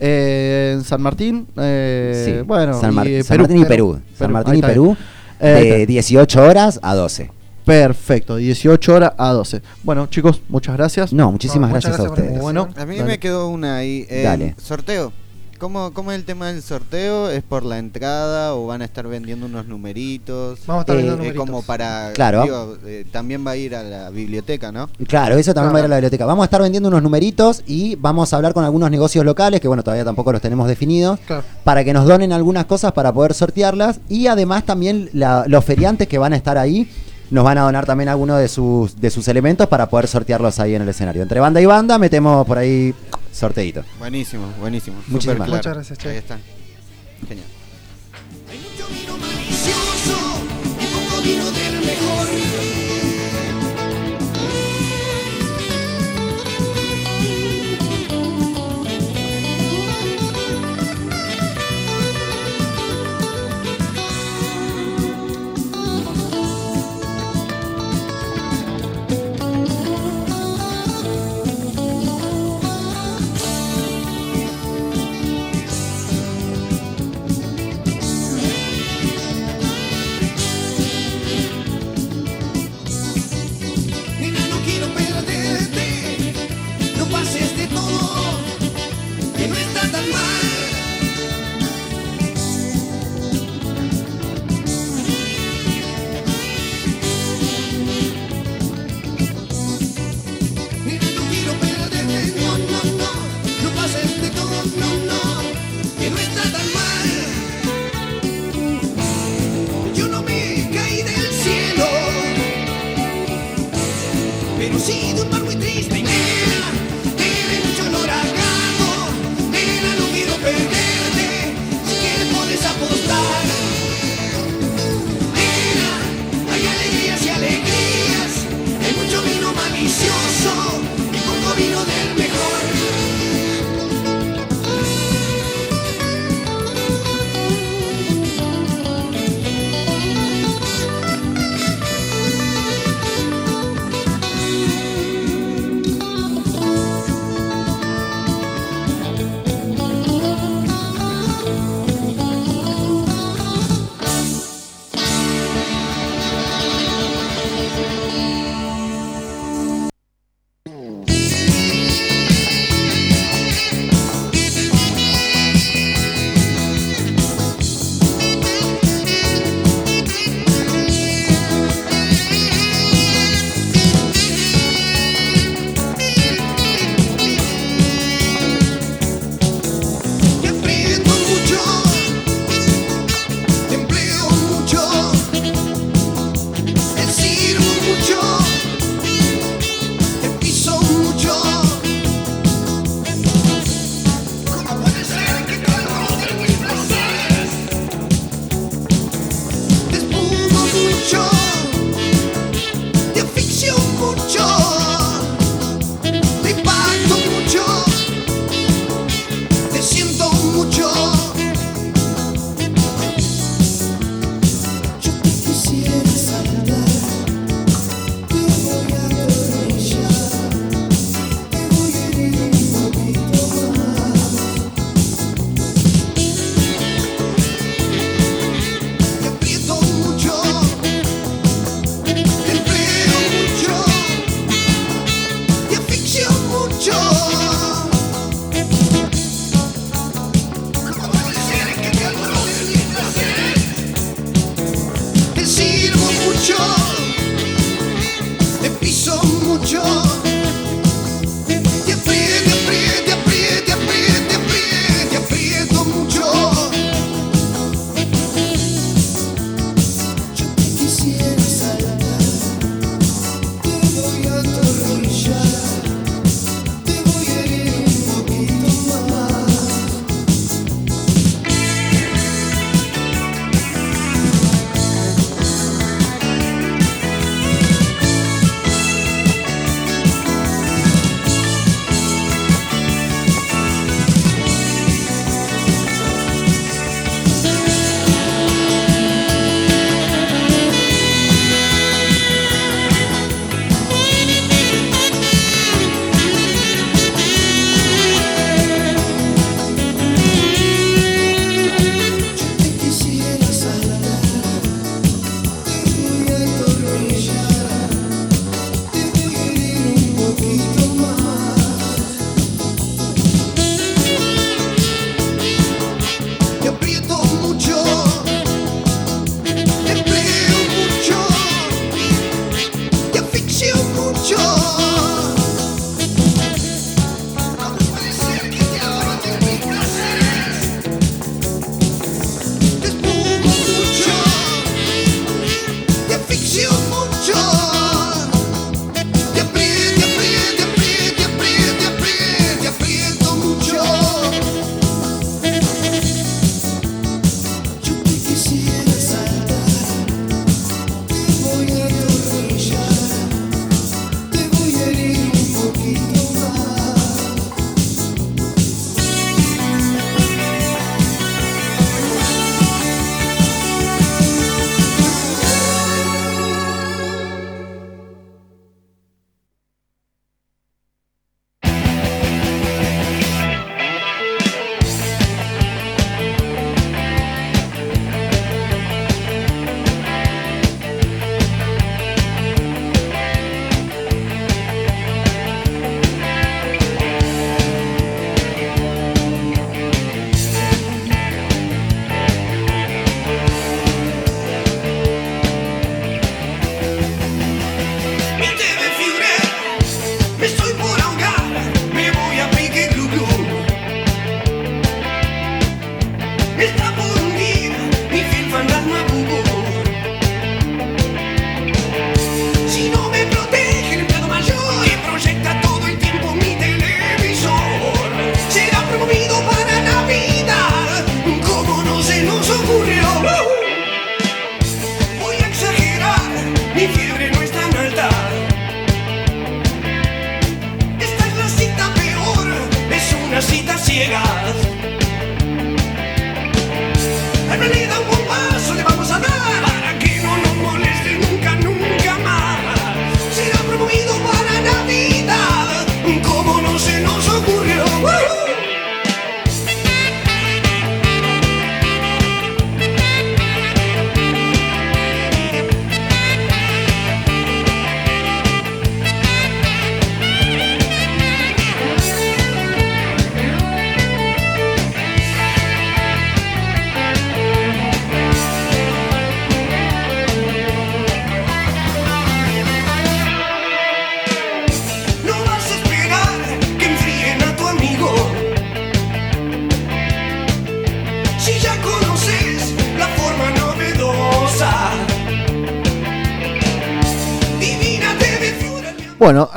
eh, en San Martín, eh, Sí. bueno, San, Mar- y, eh, San Martín y Perú. San Perú, Martín ahí y Perú. Eh, de está. 18 horas a 12. Perfecto, 18 horas a 12. Bueno, chicos, muchas gracias. No, muchísimas No, muchas gracias, a gracias ustedes. Bueno. A mí Dale. me quedó una ahí. eh, Dale. Sorteo. ¿Cómo, ¿Cómo es el tema del sorteo? ¿Es por la entrada o van a estar vendiendo unos numeritos? Vamos a estar Eh, Eh, numeritos. como para... Claro. digo, eh, también va a ir a la biblioteca, ¿no? Claro, eso también va a ir a la biblioteca. Vamos a estar vendiendo unos numeritos y vamos a hablar con algunos negocios locales, que bueno, todavía tampoco los tenemos definidos, Claro. para que nos donen algunas cosas para poder sortearlas. Y además también la- los feriantes que van a estar ahí nos van a donar también algunos de sus, de sus elementos para poder sortearlos ahí en el escenario. Entre banda y banda metemos por ahí sorteito. Buenísimo, buenísimo. Muchísimas claro. Muchas gracias, Che. Ahí está. Genial.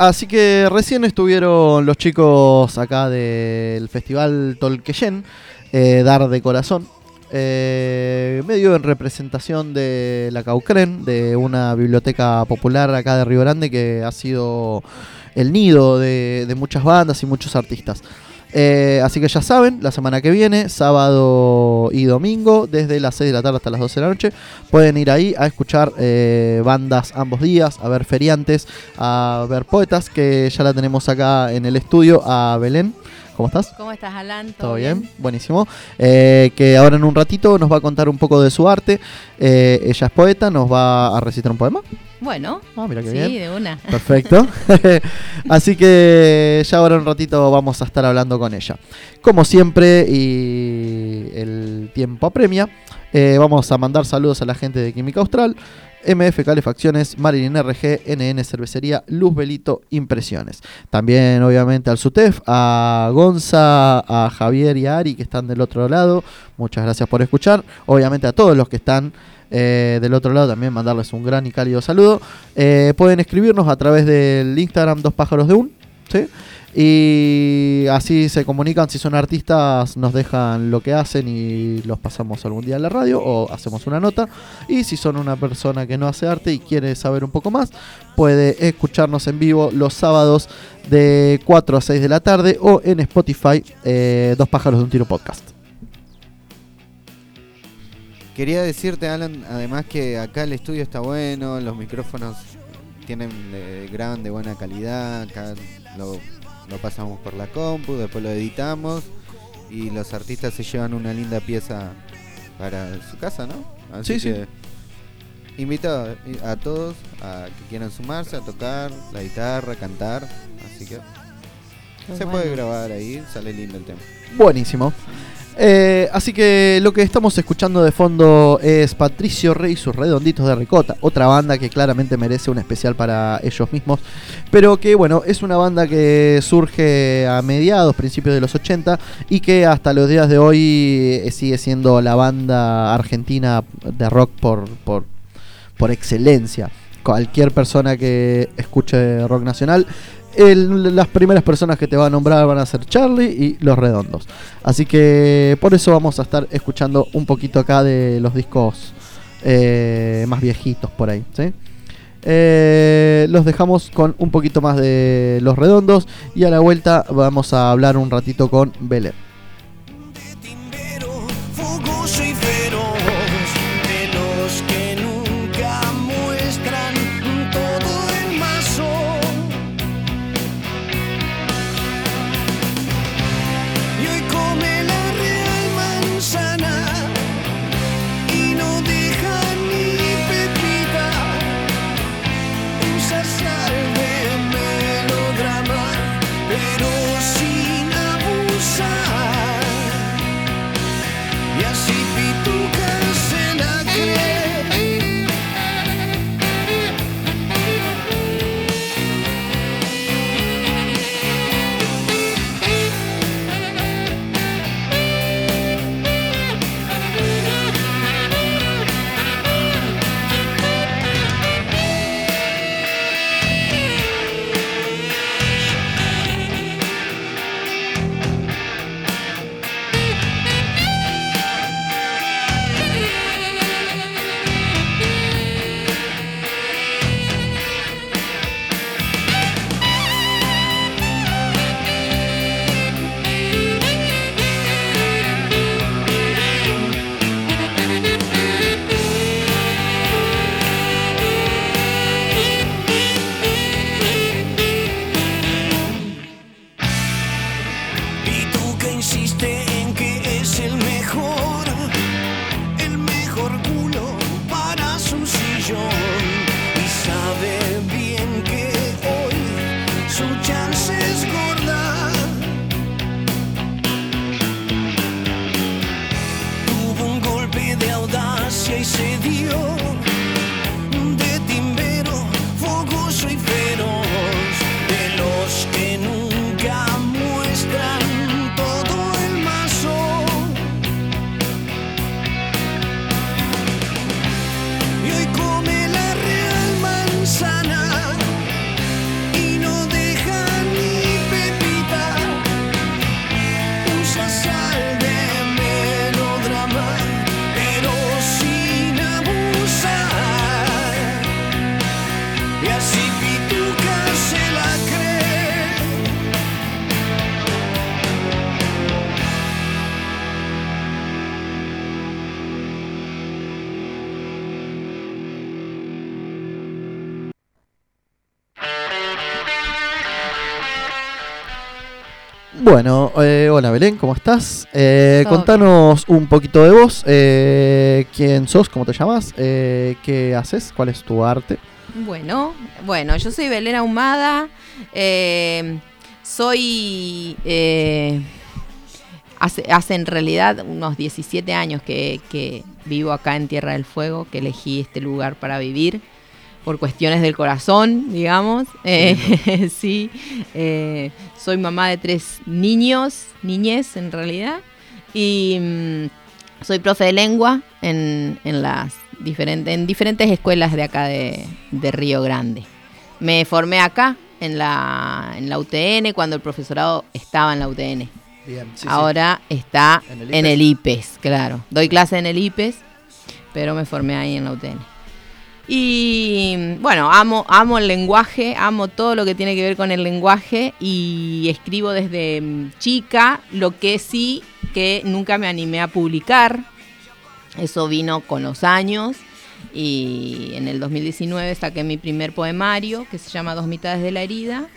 Así que recién estuvieron los chicos acá del Festival Tolqueyen, eh, Dar de Corazón, eh, medio en representación de la Caucren, de una biblioteca popular acá de Río Grande que ha sido el nido de, muchas bandas y muchos artistas. Eh, así que ya saben, la semana que viene, sábado y domingo, desde las 6 de la tarde hasta las 12 de la noche, pueden ir ahí a escuchar eh, bandas ambos días, a ver feriantes, a ver poetas, que ya la tenemos acá en el estudio, a Belén. ¿Cómo estás? ¿Cómo estás, Alan? ¿Todo bien? Buenísimo. Eh, que ahora en un ratito nos va a contar un poco de su arte. Eh, ella es poeta, nos va a recitar un poema. Bueno, Ah, mira qué sí, bien. de una. Perfecto. [LAUGHS] Así que ya ahora un ratito vamos a estar hablando con ella. Como siempre, y el tiempo apremia, eh, vamos a mandar saludos a la gente de Química Austral. MF Calefacciones, Marilyn RG, NN Cervecería, Luz Belito Impresiones. También, obviamente, al SUTEF, a Gonza, a Javier y a Ari que están del otro lado. Muchas gracias por escuchar. Obviamente, a todos los que están eh, del otro lado también mandarles un gran y cálido saludo. Eh, pueden escribirnos a través del Instagram Dos Pájaros de Un. ¿sí? Y así se comunican, si son artistas nos dejan lo que hacen y los pasamos algún día en la radio o hacemos una nota. Y si son una persona que no hace arte y quiere saber un poco más, puede escucharnos en vivo los sábados de 4 a 6 de la tarde o en Spotify, eh, Dos Pájaros de un Tiro Podcast. Quería decirte, Alan, además que acá el estudio está bueno, los micrófonos tienen eh, graban de buena calidad, acá lo, lo pasamos por la compu, después lo editamos y los artistas se llevan una linda pieza para su casa, ¿no? Así Sí, sí. que invito a, a todos a que quieran sumarse a tocar la guitarra, cantar, así que se puede grabar ahí, sale lindo el tema. Buenísimo. Eh, así que lo que estamos escuchando de fondo es Patricio Rey y sus Redonditos de Ricota, otra banda que claramente merece un especial para ellos mismos, pero que bueno, es una banda que surge a mediados, principios de los 80 y que hasta los días de hoy eh, sigue siendo la banda argentina de rock por, por, por excelencia. Cualquier persona que escuche rock nacional las primeras personas que te va a nombrar van a ser Charlie y Los Redondos. Así que por eso vamos a estar escuchando un poquito acá de los discos eh, más viejitos por ahí. Eh, los dejamos con un poquito más de Los Redondos y a la vuelta vamos a hablar un ratito con Belén. Su chance es gorda. Bueno, eh, hola Belén, ¿cómo estás? Eh, contanos un poquito de vos. eh, ¿Quién sos? ¿Cómo te llamas? Eh, ¿Qué haces? ¿Cuál es tu arte? Bueno, bueno, yo soy Belén Ahumada, eh, soy eh, hace, hace en realidad unos 17 años que, que vivo acá en Tierra del Fuego, que elegí este lugar para vivir por cuestiones del corazón, digamos. Eh, [LAUGHS] sí, eh, soy mamá de tres niños, niñez en realidad, y mm, soy profe de lengua en, en las diferentes, en diferentes escuelas de acá de, de Río Grande. Me formé acá en la, en la UTN cuando el profesorado estaba en la UTN. Bien, sí, sí. Ahora está En el en IPES. el IPES, claro. Doy clase en el IPES, pero me formé ahí en la UTN. Y bueno, amo, amo el lenguaje, amo todo lo que tiene que ver con el lenguaje y escribo desde mm, chica, lo que sí que nunca me animé a publicar. Eso vino con los años y en el 2019 saqué mi primer poemario que se llama Dos mitades de la herida.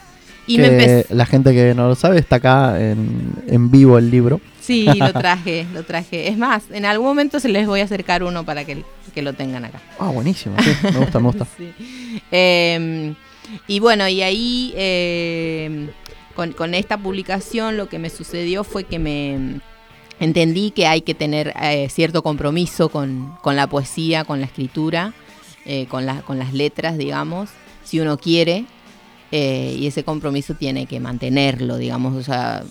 Y Que. La gente que no lo sabe está acá en, en vivo el libro. Sí, [LAUGHS] lo traje, lo traje. Es más, en algún momento se les voy a acercar uno para que, que lo tengan acá. Ah, buenísimo. sí, me gusta, me gusta. [LAUGHS] Sí. Eh, y bueno, y ahí eh, con, con esta publicación lo que me sucedió fue que me entendí que hay que tener eh, cierto compromiso con, con la poesía, con la escritura, eh, con, la- con las letras, digamos, si uno quiere. Eh, y ese compromiso tiene que mantenerlo, digamos. O sea,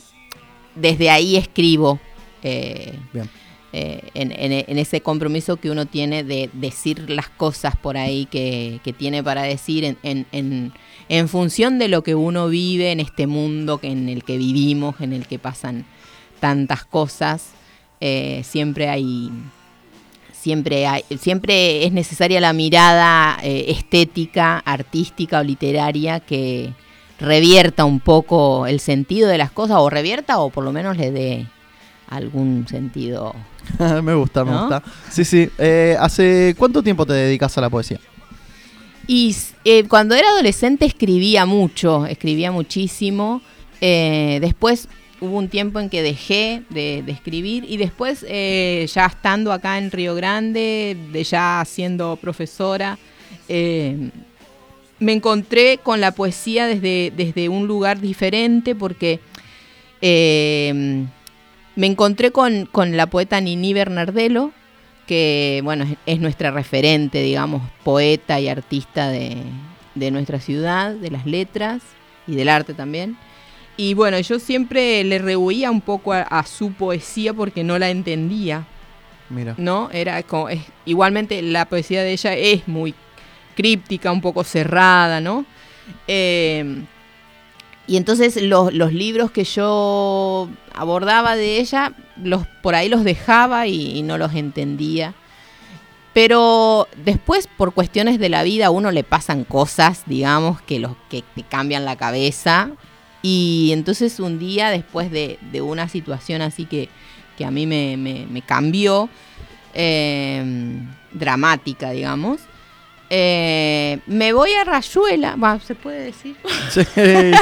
desde ahí escribo. eh, Bien. eh, en, en- en ese compromiso que uno tiene de decir las cosas por ahí que, que tiene para decir en, en- función de lo que uno vive en este mundo que, en el que vivimos, en el que pasan tantas cosas. eh, siempre hay siempre hay, siempre es necesaria la mirada eh, estética, artística o literaria que revierta un poco el sentido de las cosas o revierta o por lo menos le dé algún sentido. [LAUGHS] me gusta, me ¿No? gusta. Sí, sí. Eh, ¿Hace cuánto tiempo te dedicas a la poesía? Y eh, cuando era adolescente escribía mucho, escribía muchísimo. Eh, después hubo un tiempo en que dejé de, escribir y después eh, ya estando acá en Río Grande, de ya siendo profesora, eh, me encontré con la poesía desde, desde un lugar diferente porque eh, me encontré con, con la poeta Nini Bernardelo, que bueno, es, es nuestra referente, digamos, poeta y artista de, de nuestra ciudad, de las letras y del arte también. Y bueno, yo siempre le rehuía un poco a, a su poesía porque no la entendía, Mira. ¿no? Era como, es- igualmente la poesía de ella es muy críptica, un poco cerrada, ¿no? Eh, y entonces los, los libros que yo abordaba de ella, los, por ahí los dejaba y, y no los entendía. Pero después, por cuestiones de la vida, a uno le pasan cosas, digamos, que, los, que te cambian la cabeza. Y entonces un día, después de, de una situación así que, que a mí me, me- me cambió, eh, dramática, digamos, eh, me voy a Rayuela, ¿se puede decir? Sí,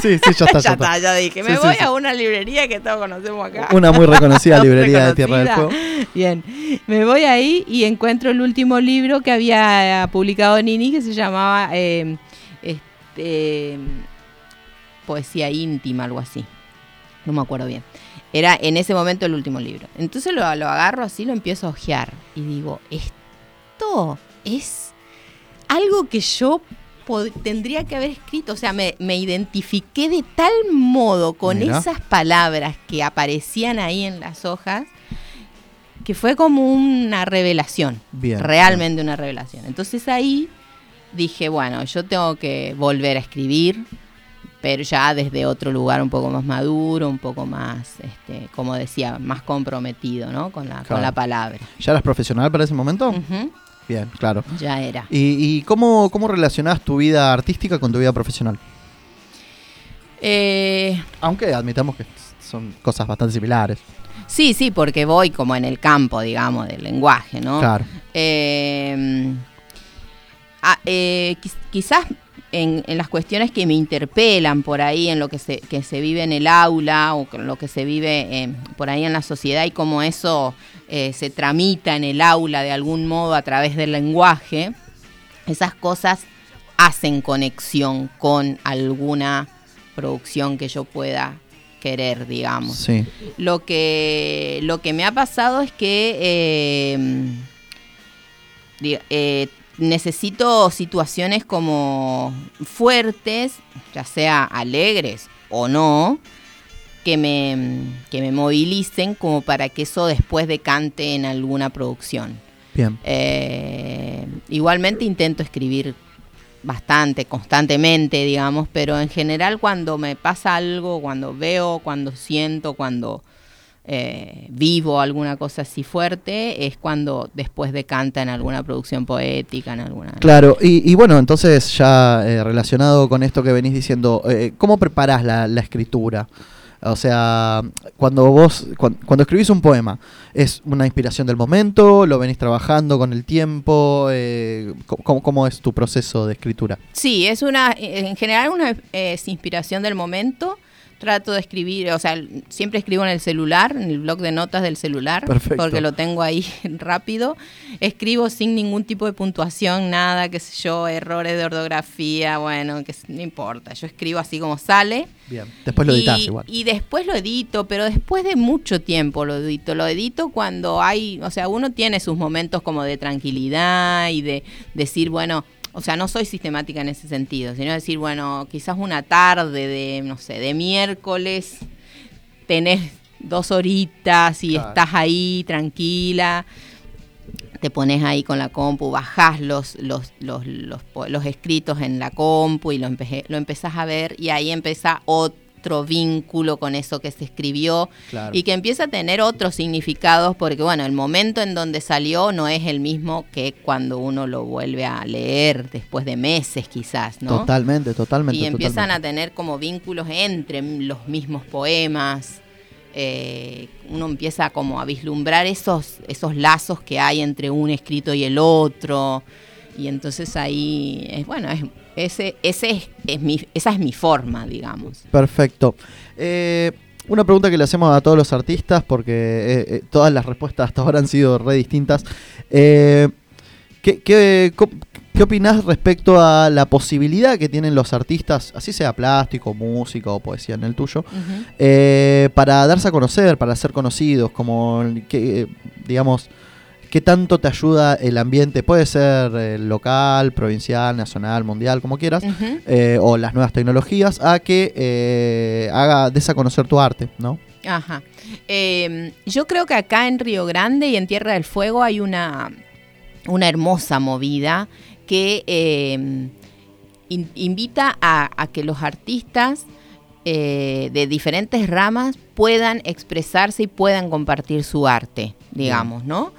sí, sí, ya está, [LAUGHS] ya ya está. ya dije. Me Sí, voy a una librería que todos conocemos acá. Una muy reconocida [LAUGHS] librería de Tierra del Fuego. Bien, me voy ahí y encuentro el último libro que había eh, publicado Nini que se llamaba eh, este, Poesía íntima, algo así. No me acuerdo bien. Era en ese momento el último libro. Entonces lo, lo agarro así, lo empiezo a hojear y digo, esto es algo que yo tendría que haber escrito. O sea, me, me identifiqué de tal modo con Mira. esas palabras que aparecían ahí en las hojas que fue como una revelación. Bien, Realmente una revelación. Entonces ahí dije, bueno, yo tengo que volver a escribir, pero ya desde otro lugar un poco más maduro, un poco más, este, como decía, más comprometido, ¿no? Con la, Claro. con la palabra. ¿Ya eras profesional para ese momento? Bien, claro. Ya era. ¿Y, y cómo, cómo relacionás tu vida artística con tu vida profesional? Eh, Aunque admitamos que son cosas bastante similares. sí, sí, porque voy como en el campo, digamos, del lenguaje, ¿no? Claro. Eh, ah, eh, quiz- quizás en, en las cuestiones que me interpelan por ahí, en lo que se, que se vive en el aula o con lo que se vive eh, por ahí en la sociedad y cómo eso eh, se tramita en el aula de algún modo a través del lenguaje, esas cosas hacen conexión con alguna producción que yo pueda querer, digamos. Sí. Lo que, lo que me ha pasado es que eh, eh, necesito situaciones como fuertes, ya sea alegres o no, que me, que me movilicen como para que eso después decante en alguna producción. Bien. Eh, igualmente intento escribir bastante, constantemente, digamos, pero en general cuando me pasa algo, cuando veo, cuando siento, cuando eh, vivo alguna cosa así fuerte, es cuando después decanta en alguna producción poética, en alguna... Claro, y, y bueno, entonces ya eh, relacionado con esto que venís diciendo, eh, ¿cómo preparás la, la escritura? O sea, cuando vos, cuan- cuando, escribís un poema, ¿es una inspiración del momento? ¿Lo venís trabajando con el tiempo? Eh, ¿cómo, cómo es tu proceso de escritura? Sí, es una, en general una es inspiración del momento. Trato de escribir, o sea, siempre escribo en el celular, en el blog de notas del celular, Perfecto. porque lo tengo ahí [LAUGHS] rápido. Escribo sin ningún tipo de puntuación, nada, qué sé yo, errores de ortografía, bueno, que no importa. Yo escribo así como sale. Bien. Después lo editás y, igual. y después lo edito, pero después de mucho tiempo lo edito. Lo edito cuando hay, o sea, uno tiene sus momentos como de tranquilidad y de decir, bueno, o sea, no soy sistemática en ese sentido, sino decir, bueno, quizás una tarde de, no sé, de miércoles tenés dos horitas y Claro. estás ahí tranquila te pones ahí con la compu, bajás los, los, los, los, po- los escritos en la compu y lo, empe- lo empezás a ver y ahí empieza otro vínculo con eso que se escribió Claro. y que empieza a tener otros significados porque bueno, el momento en donde salió no es el mismo que cuando uno lo vuelve a leer después de meses quizás, ¿no? Totalmente, totalmente. y empiezan totalmente. a tener como vínculos entre los mismos poemas. eh, uno empieza como a vislumbrar esos, esos lazos que hay entre un escrito y el otro. Y entonces ahí, es, bueno, es, ese, ese es, es mi, esa es mi forma, digamos. Perfecto. Eh, una pregunta que le hacemos a todos los artistas, porque eh, eh, todas las respuestas hasta ahora han sido re distintas. Eh, ¿qué, qué, qué opinás respecto a la posibilidad que tienen los artistas, así sea plástico, música o poesía en el tuyo, eh, para darse a conocer, para ser conocidos, como que, digamos, qué tanto te ayuda el ambiente, puede ser eh, local, provincial, nacional, mundial, como quieras, eh, o las nuevas tecnologías, a que eh, haga des a conocer tu arte, ¿no? Ajá. Eh, yo creo que acá en Río Grande y en Tierra del Fuego hay una, una hermosa movida que in- invita a, a que los artistas de diferentes ramas puedan expresarse y puedan compartir su arte, digamos, ¿no?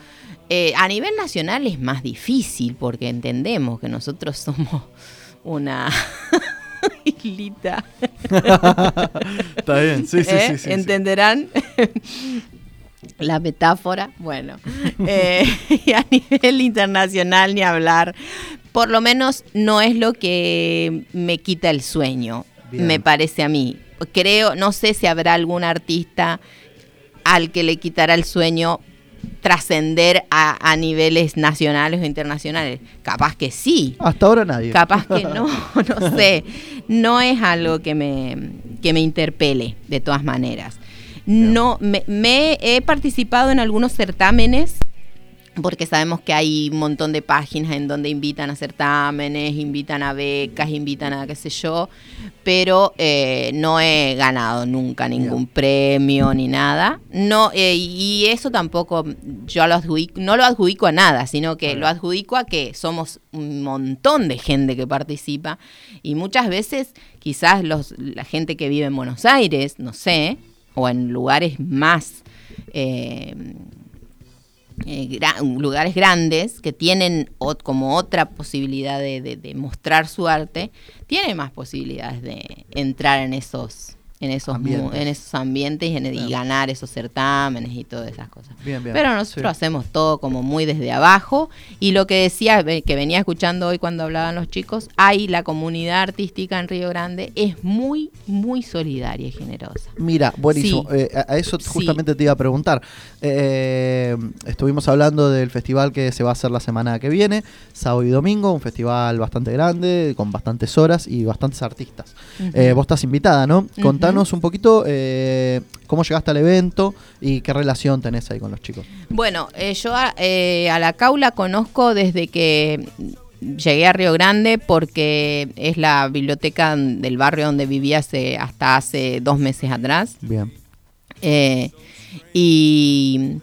Eh, a nivel nacional es más difícil porque entendemos que nosotros somos una [LAUGHS] islita. Está bien, sí, ¿Eh? ¿Entenderán? [LAUGHS] La metáfora, bueno. Eh, [LAUGHS] y a nivel internacional ni hablar. Por lo menos no es lo que me quita el sueño, Bien. me parece a mí. Creo, no sé si habrá algún artista al que le quitará el sueño trascender a, a niveles nacionales o internacionales. Capaz que sí, Hasta ahora nadie. Capaz que no, [LAUGHS] no sé. No es algo que me, que me interpele, de todas maneras. No, me, me he participado en algunos certámenes, porque sabemos que hay un montón de páginas en donde invitan a certámenes, invitan a becas, invitan a qué sé yo, pero eh, no he ganado nunca ningún premio ni nada. No, eh, y eso tampoco yo lo adjudico, no lo adjudico a nada, sino que lo adjudico a que somos un montón de gente que participa. Y muchas veces quizás los, la gente que vive en Buenos Aires, no sé, o en lugares más... eh, eh, lugares grandes que tienen como otra posibilidad de, de- de mostrar su arte, tienen más posibilidades de entrar en esos en esos Ambientes. en esos ambientes y, en- y Bien. ganar esos certámenes y todas esas cosas. Bien, bien. Pero nosotros Sí. hacemos todo como muy desde abajo y lo que decía, que venía escuchando hoy cuando hablaban los chicos, hay la comunidad artística en Río Grande, es muy, muy solidaria y generosa. Mira, buenísimo. Sí. Eh, a eso Sí. justamente te iba a preguntar. Eh, estuvimos hablando del festival que se va a hacer la semana que viene, sábado y domingo, un festival bastante grande, con bastantes horas y bastantes artistas. Eh, vos estás invitada, ¿no? Ujú. Contanos un poquito eh, cómo llegaste al evento y qué relación tenés ahí con los chicos. Bueno, eh, yo a, eh, a la Caula conozco desde que llegué a Río Grande porque es la biblioteca del barrio donde vivía hace, hasta hace dos meses atrás. Bien. Eh, y,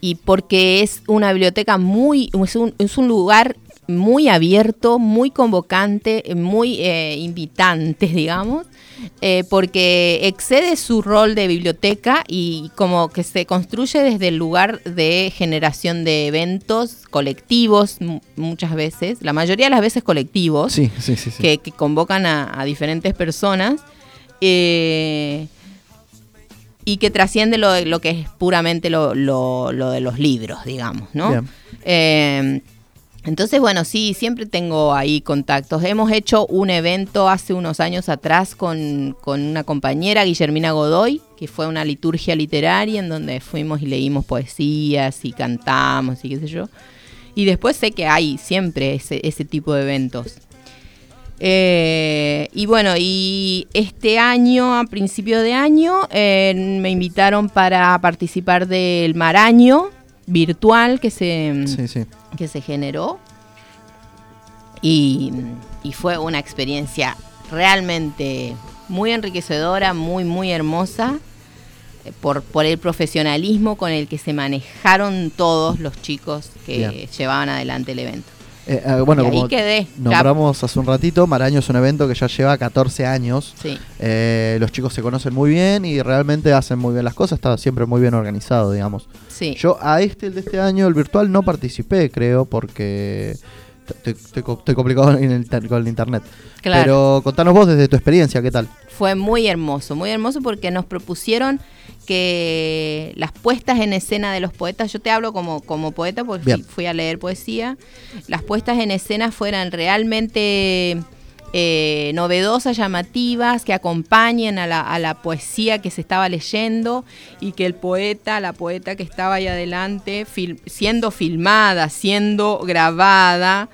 y porque es una biblioteca muy, es un, es un lugar muy abierto, muy convocante, muy eh, invitante, [LAUGHS] digamos, eh, porque excede su rol de biblioteca y como que se construye desde el lugar de generación de eventos colectivos, mu- muchas veces, la mayoría de las veces colectivos Sí, sí, sí. sí. que, que convocan a, a diferentes personas eh, y que trasciende lo, de- lo que es puramente lo, lo- lo de los libros, digamos, ¿no? Entonces, bueno, sí, siempre tengo ahí contactos. Hemos hecho un evento hace unos años atrás con, con una compañera, Guillermina Godoy, que fue una liturgia literaria en donde fuimos y leímos poesías y cantamos y qué sé yo. Y después sé que hay siempre ese, ese tipo de eventos. Eh, y bueno, y este año, a principio de año, eh, me invitaron para participar del Maraño virtual que se, Sí, sí. que se generó. Y, y fue una experiencia realmente muy enriquecedora, muy, muy hermosa, eh, por, por el profesionalismo con el que se manejaron todos los chicos que Bien. llevaban adelante el evento. Eh, eh, bueno, Y ahí como quedé. nombramos hace un ratito, Maraño es un evento que ya lleva 14 años. Sí. Eh, los chicos se conocen muy bien y realmente hacen muy bien las cosas, está siempre muy bien organizado, digamos. Sí. Yo a este, el de este año, el virtual, no participé, creo, porque estoy, co- estoy complicado en el inter- con el internet. Claro. Pero contanos vos desde tu experiencia, ¿qué tal? Fue muy hermoso, muy hermoso porque nos propusieron que las puestas en escena de los poetas, yo te hablo como, como poeta porque fui, Bien. fui a leer poesía, las puestas en escena fueran realmente eh, novedosas, llamativas, que acompañen a la, a la poesía que se estaba leyendo y que el poeta, la poeta que estaba ahí adelante, fil- siendo filmada, siendo grabada,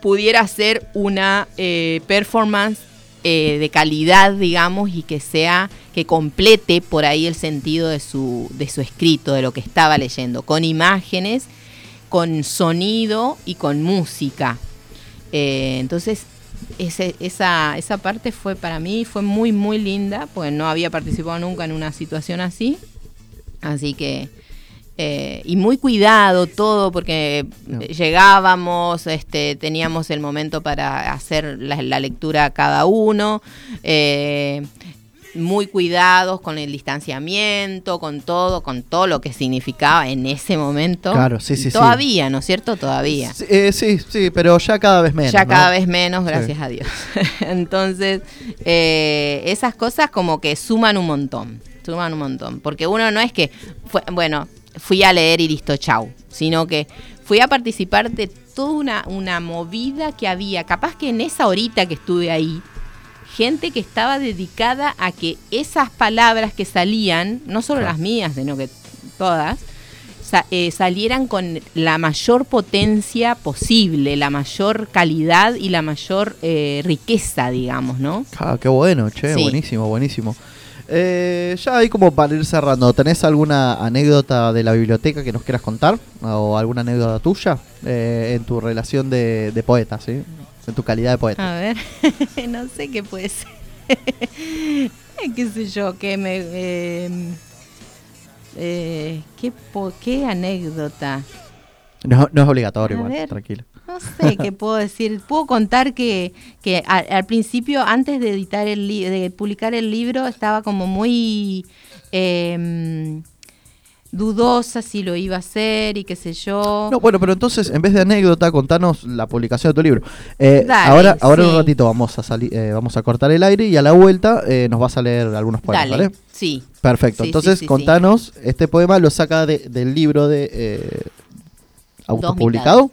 pudiera ser una eh, performance eh, de calidad, digamos, y que sea, que complete por ahí el sentido de su, de su escrito, de lo que estaba leyendo, con imágenes, con sonido y con música. Eh, entonces, esa, esa parte fue para mí, fue muy, muy linda, pues no había participado nunca en una situación así. Así que, eh, y muy cuidado todo, porque No. llegábamos, este, teníamos el momento para hacer la, la lectura cada uno. eh, muy cuidados con el distanciamiento, con todo, con todo lo que significaba en ese momento. Claro, sí, sí, sí. Todavía, ¿no es cierto? Todavía. Sí, eh, sí, sí, pero ya cada vez menos. Ya ¿no? cada vez menos, Sí. gracias a Dios. [LAUGHS] Entonces, eh, esas cosas como que suman un montón, suman un montón. Porque uno no es que, fue, bueno, fui a leer y listo, chau, sino que fui a participar de toda una, una movida que había. Capaz que en esa horita que estuve ahí, gente que estaba dedicada a que esas palabras que salían, no solo las mías, sino que todas, sa- eh, salieran con la mayor potencia posible, la mayor calidad y la mayor eh, riqueza, digamos, ¿no? Ah, qué bueno, che, Sí. buenísimo, buenísimo. Eh, ya ahí como para ir cerrando, ¿tenés alguna anécdota de la biblioteca que nos quieras contar? ¿O alguna anécdota tuya eh, en tu relación de, de poeta, ¿sí? En tu calidad de poeta. A ver, [LAUGHS] no sé qué puede ser. [LAUGHS] qué sé yo, que me... eh, eh, ¿qué, po- ¿Qué anécdota? No, no es obligatorio, igual, tranquilo. No sé qué puedo decir. Puedo contar que, que a- al, principio, antes de editar el li- de publicar el libro, estaba como muy em, dudosa si lo iba a hacer y qué sé yo. No, bueno, pero entonces, en vez de anécdota, contanos la publicación de tu libro. Eh, Dale, ahora, ahora un ratito vamos a salir, eh, vamos a cortar el aire y a la vuelta eh, nos vas a leer algunos poemas, Dale, ¿vale? sí. Perfecto. Sí, Entonces, sí, contanos, este poema lo saca de- del libro de eh, autopublicado.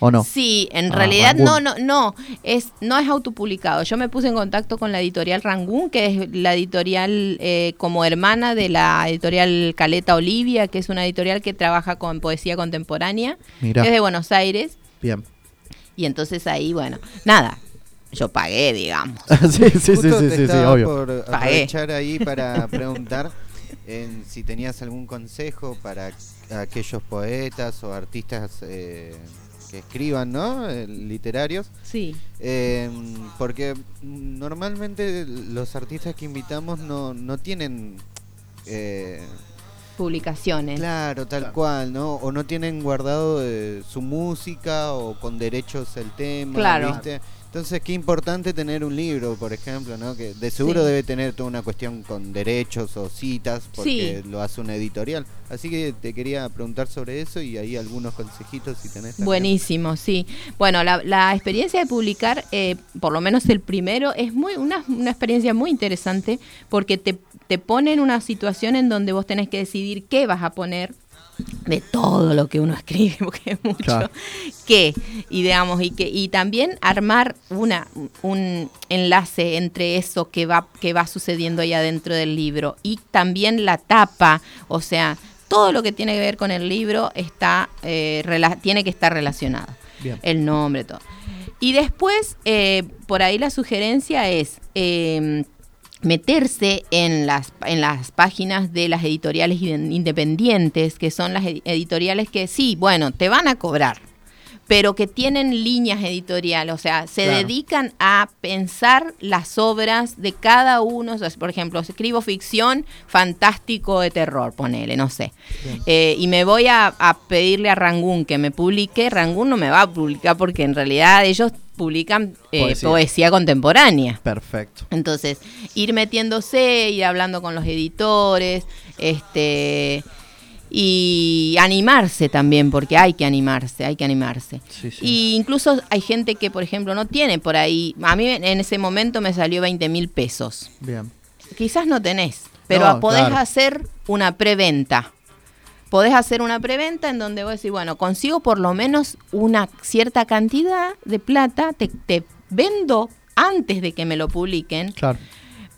¿O no? Sí, en Ah, realidad Rangoon. no, no, no, es, no es autopublicado. Yo me puse en contacto con la editorial Rangoon, que es la editorial eh, como hermana de la editorial Caleta Olivia, que es una editorial que trabaja con poesía contemporánea, Mira. que es de Buenos Aires. Bien. Y entonces ahí, bueno, nada, yo pagué, digamos. [LAUGHS] sí, sí, sí, Justo sí, te sí, obvio. por Pagué. aprovechar ahí para preguntar en si tenías algún consejo para aquellos poetas o artistas eh, que escriban, ¿no? Eh, literarios. Sí. Eh, porque normalmente los artistas que invitamos no, no tienen... eh, Publicaciones. Claro, tal cual, ¿no? O no tienen guardado eh, su música o con derechos el tema, Claro. ¿viste? Entonces, qué importante tener un libro, por ejemplo, ¿no? Que de seguro Sí. debe tener toda una cuestión con derechos o citas, porque Sí. lo hace una editorial. Así que te quería preguntar sobre eso y ahí algunos consejitos si tenés. también. Buenísimo, sí. Bueno, la, la experiencia de publicar, eh, por lo menos el primero, es muy una, una experiencia muy interesante porque te, te pone en una situación en donde vos tenés que decidir qué vas a poner de todo lo que uno escribe, [LAUGHS] porque es mucho. Claro. ¿Qué? Y digamos, y que, y también armar una, un enlace entre eso que va, que va sucediendo ahí adentro del libro y también la tapa, o sea, todo lo que tiene que ver con el libro está eh, rela- tiene que estar relacionado. Bien. El nombre, todo. Y después, eh, por ahí la sugerencia es eh, meterse en las, en las páginas de las editoriales inde- independientes, que son las edi- editoriales que sí, bueno, te van a cobrar, pero que tienen líneas editoriales, o sea, se Claro. dedican a pensar las obras de cada uno. Por ejemplo, escribo ficción fantástico de terror, ponele, no sé. Eh, y me voy a, a pedirle a Rangoon que me publique. Rangoon no me va a publicar porque en realidad ellos publican eh, Poesía. poesía contemporánea. Perfecto. Entonces, ir metiéndose, ir hablando con los editores, este y animarse también, porque hay que animarse, hay que animarse. Sí, sí. Y incluso hay gente que, por ejemplo, no tiene por ahí, a mí en ese momento me salió 20 mil pesos. Bien. Quizás no tenés, pero No, podés claro. hacer una preventa. Podés hacer una preventa en donde vos decís, bueno, consigo por lo menos una cierta cantidad de plata, te, te vendo antes de que me lo publiquen, Claro.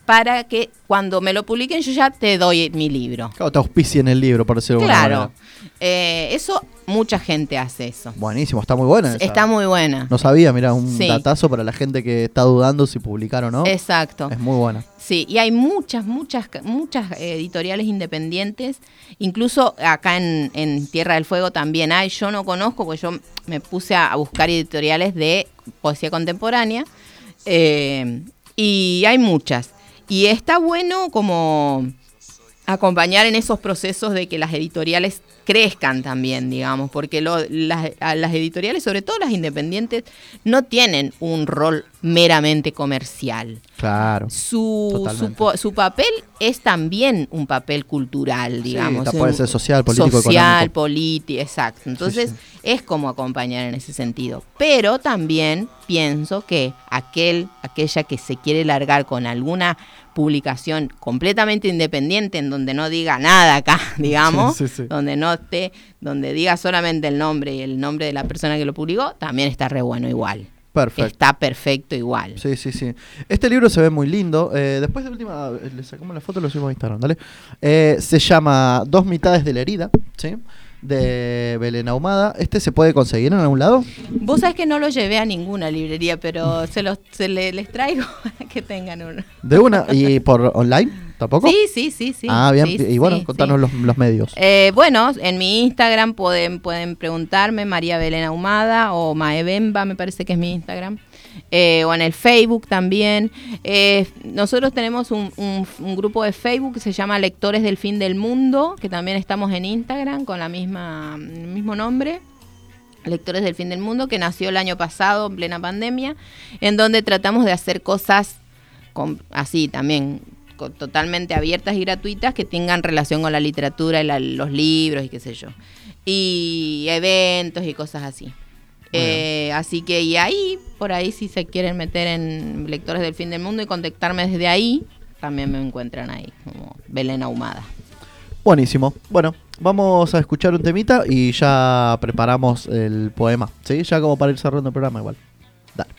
Para que cuando me lo publiquen yo ya te doy mi libro. Claro, te auspicien el libro, por decirlo Claro. Eh, eso, mucha gente hace eso. Buenísimo, está muy buena. esa. Está muy buena. No sabía, mira, un Sí. datazo para la gente que está dudando si publicar o no. Exacto. Es muy buena. Sí, y hay muchas, muchas, muchas editoriales independientes, incluso acá en, en Tierra del Fuego también hay, yo no conozco, porque yo me puse a, a buscar editoriales de poesía contemporánea, eh, y hay muchas. Y está bueno como acompañar en esos procesos de que las editoriales crezcan también, digamos, porque lo- las, las editoriales, sobre todo las independientes, no tienen un rol meramente comercial Claro. su, su, su papel es también un papel cultural, digamos. puede ser social, político, Social, político, exacto. Entonces sí. es como acompañar en ese sentido. Pero también pienso que aquel, aquella que se quiere largar con alguna publicación completamente independiente en donde no diga nada acá, [LAUGHS] digamos, Sí, sí, sí. donde no esté, donde diga solamente el nombre y el nombre de la persona que lo publicó, también está re bueno igual. Perfecto. Está perfecto igual. Sí, sí, sí. Este libro se ve muy lindo. Eh, después de última, eh, le sacamos la foto y lo subimos a Instagram, ¿dale? Eh, se llama Dos mitades de la herida, ¿sí? De Belén Ahumada. ¿Este se puede conseguir en algún lado? Vos sabés que no lo llevé a ninguna librería, pero se los se le- les traigo [LAUGHS] para que tengan uno. ¿De una? ¿Y por online? ¿Tampoco? Sí, sí, sí, sí. ah, bien. Sí, y bueno, sí, contanos sí. Los, los medios. Eh, bueno, en mi Instagram pueden, pueden preguntarme, María Belén Ahumada o Maebemba, me parece que es mi Instagram. Eh, o en el Facebook también. Eh, nosotros tenemos un, un- un grupo de Facebook que se llama Lectores del Fin del Mundo, que también estamos en Instagram con la misma, el mismo nombre. Lectores del Fin del Mundo, que nació el año pasado en plena pandemia, en donde tratamos de hacer cosas con- así también totalmente abiertas y gratuitas que tengan relación con la literatura y la- los libros y qué sé yo. Y eventos y cosas así. Eh, así que y ahí, por ahí si se quieren meter en Lectores del Fin del Mundo y contactarme desde ahí, también me encuentran ahí, como Belén Ahumada. Buenísimo. Bueno, vamos a escuchar un temita y ya preparamos el poema. ¿Sí? Ya como para ir cerrando el programa igual. Dale.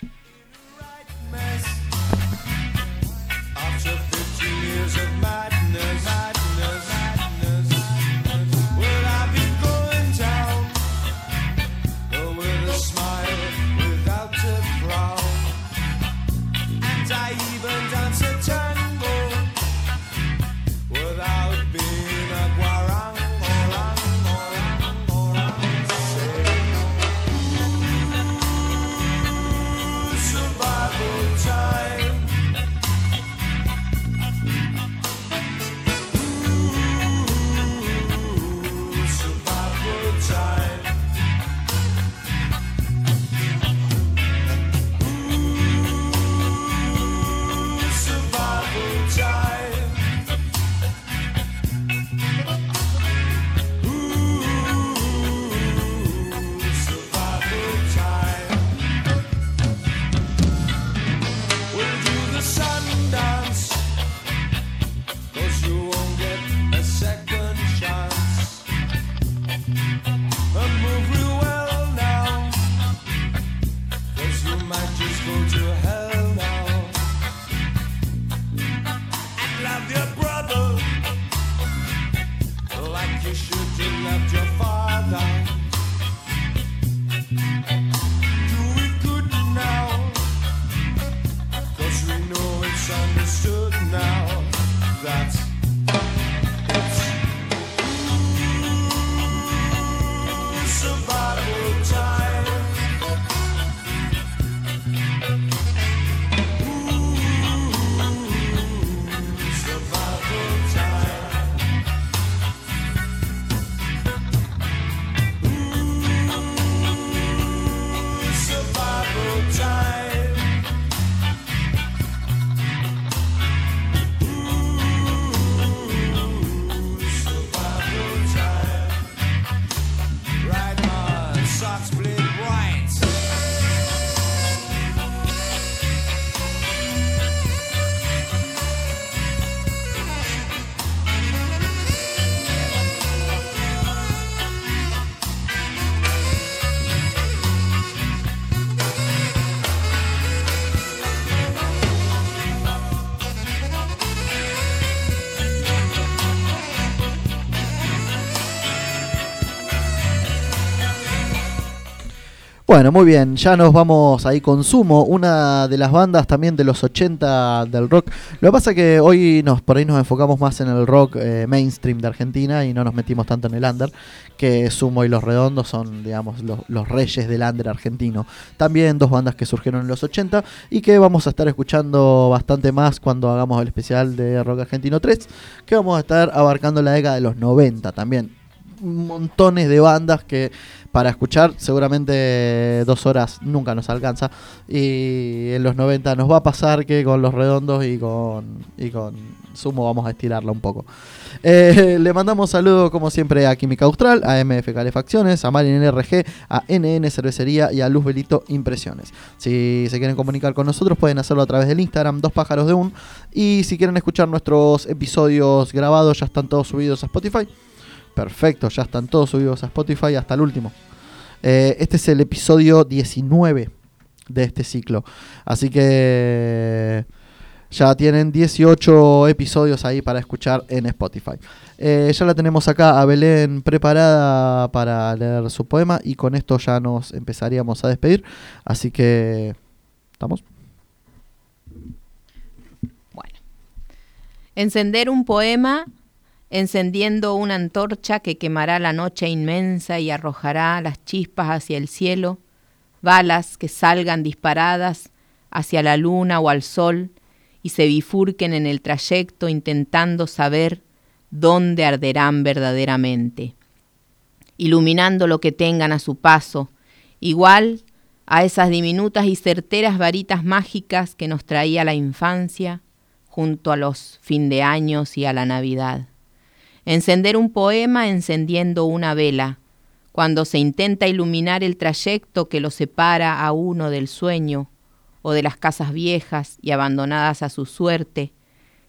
Bueno, muy bien, ya nos vamos ahí con Sumo, una de las bandas también de los 80 del rock. Lo que pasa es que hoy nos por ahí nos enfocamos más en el rock eh, mainstream de Argentina y no nos metimos tanto en el under, que Sumo y Los Redondos son, digamos, los, reyes del under argentino. También dos bandas que surgieron en los 80 y que vamos a estar escuchando bastante más cuando hagamos el especial de Rock Argentino 3, que vamos a estar abarcando la década de los 90 también montones de bandas que para escuchar seguramente dos horas nunca nos alcanza y en los 90 nos va a pasar que con los redondos y con, y con Sumo vamos a estirarla un poco. Eh, le mandamos saludos como siempre a Química Austral, a MF Calefacciones, a Marin NRG, a NN Cervecería y a Luz Belito Impresiones. Si se quieren comunicar con nosotros pueden hacerlo a través del Instagram Dos Pájaros de Un y si quieren escuchar nuestros episodios grabados ya están todos subidos a Spotify. Perfecto, ya están todos subidos a Spotify hasta el último. Eh, este es el episodio 19 de este ciclo. Así que ya tienen 18 episodios ahí para escuchar en Spotify. Eh, ya la tenemos acá a Belén preparada para leer su poema y con esto ya nos empezaríamos a despedir. Así que... ¿Estamos? Encender un poema encendiendo una antorcha que quemará la noche inmensa y arrojará las chispas hacia el cielo, balas que salgan disparadas hacia la luna o al sol y se bifurquen en el trayecto intentando saber dónde arderán verdaderamente, iluminando lo que tengan a su paso, igual a esas diminutas y certeras varitas mágicas que nos traía la infancia junto a los fin de años y a la Navidad. Encender un poema encendiendo una vela, cuando se intenta iluminar el trayecto que lo separa a uno del sueño o de las casas viejas y abandonadas a su suerte,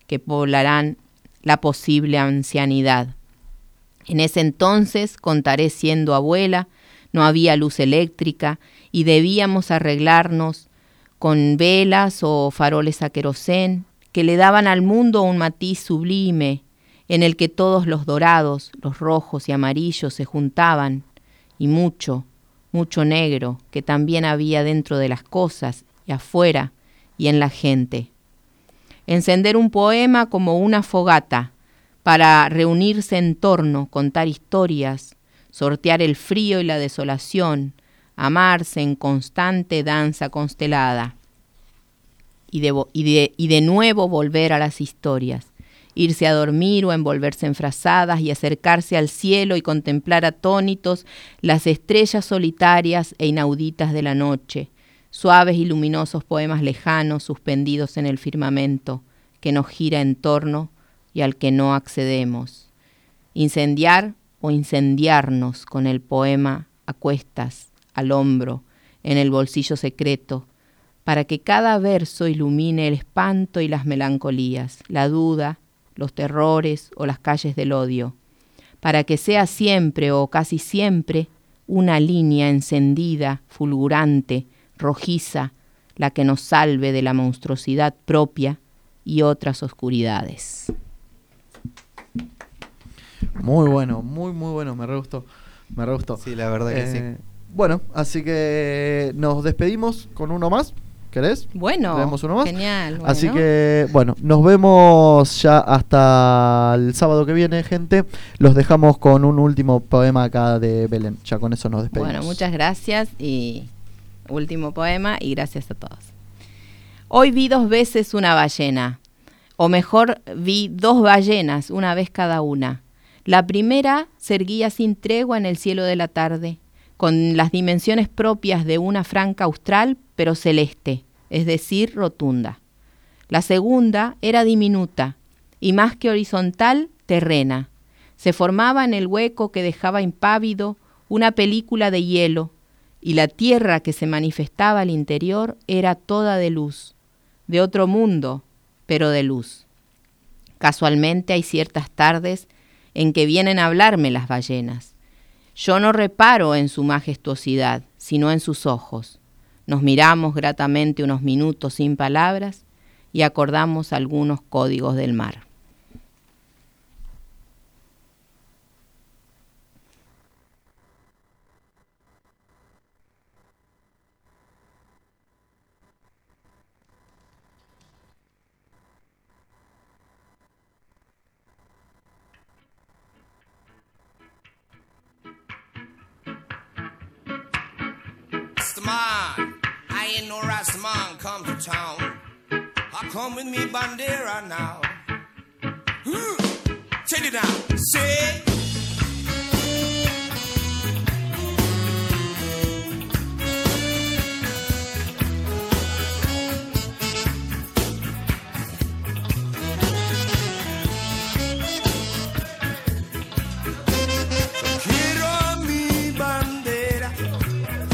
que poblarán la posible ancianidad. En ese entonces, contaré siendo abuela, no había luz eléctrica y debíamos arreglarnos con velas o faroles a querosén que le daban al mundo un matiz sublime en el que todos los dorados, los rojos y amarillos se juntaban y mucho, mucho negro que también había dentro de las cosas y afuera y en la gente. Encender un poema como una fogata para reunirse en torno, contar historias, sortear el frío y la desolación, amarse en constante danza constelada y de, y de nuevo volver a las historias, irse a dormir o envolverse en frazadas y acercarse al cielo y contemplar atónitos las estrellas solitarias e inauditas de la noche, suaves y luminosos poemas lejanos suspendidos en el firmamento que nos gira en torno y al que no accedemos. Incendiar o incendiarnos con el poema a cuestas, al hombro, en el bolsillo secreto, para que cada verso ilumine el espanto y las melancolías, la duda, los terrores o las calles del odio, para que sea siempre o casi siempre una línea encendida, fulgurante, rojiza, la que nos salve de la monstruosidad propia y otras oscuridades. Muy bueno, muy, muy bueno. Me re gustó. Me re gustó. Sí, la verdad que sí. Eh, Bueno, así que nos despedimos con uno más. ¿Querés? Bueno, ¿Leemos uno más? genial. Así que, bueno, nos vemos ya hasta el sábado que viene, gente. Los dejamos con un último poema acá de Belén. Ya con eso nos despedimos. Bueno, muchas gracias y último poema y gracias a todos. Hoy vi dos veces una ballena, o mejor vi dos ballenas, una vez cada una. La primera se erguía sin tregua en el cielo de la tarde, con las dimensiones propias de una franca austral, pero celeste, es decir, rotunda. La segunda era diminuta y más que horizontal, terrena. Se formaba en el hueco que dejaba impávido una película de hielo, y la tierra que se manifestaba al interior era toda de luz, de otro mundo, pero de luz. Casualmente hay ciertas tardes en que vienen a hablarme las ballenas. Yo no reparo en su majestuosidad, sino en sus ojos. Nos miramos gratamente unos minutos sin palabras y acordamos algunos códigos del mar. I ain't no Rastaman come to town. I come with me bandera now. Hmm, Check it out. Say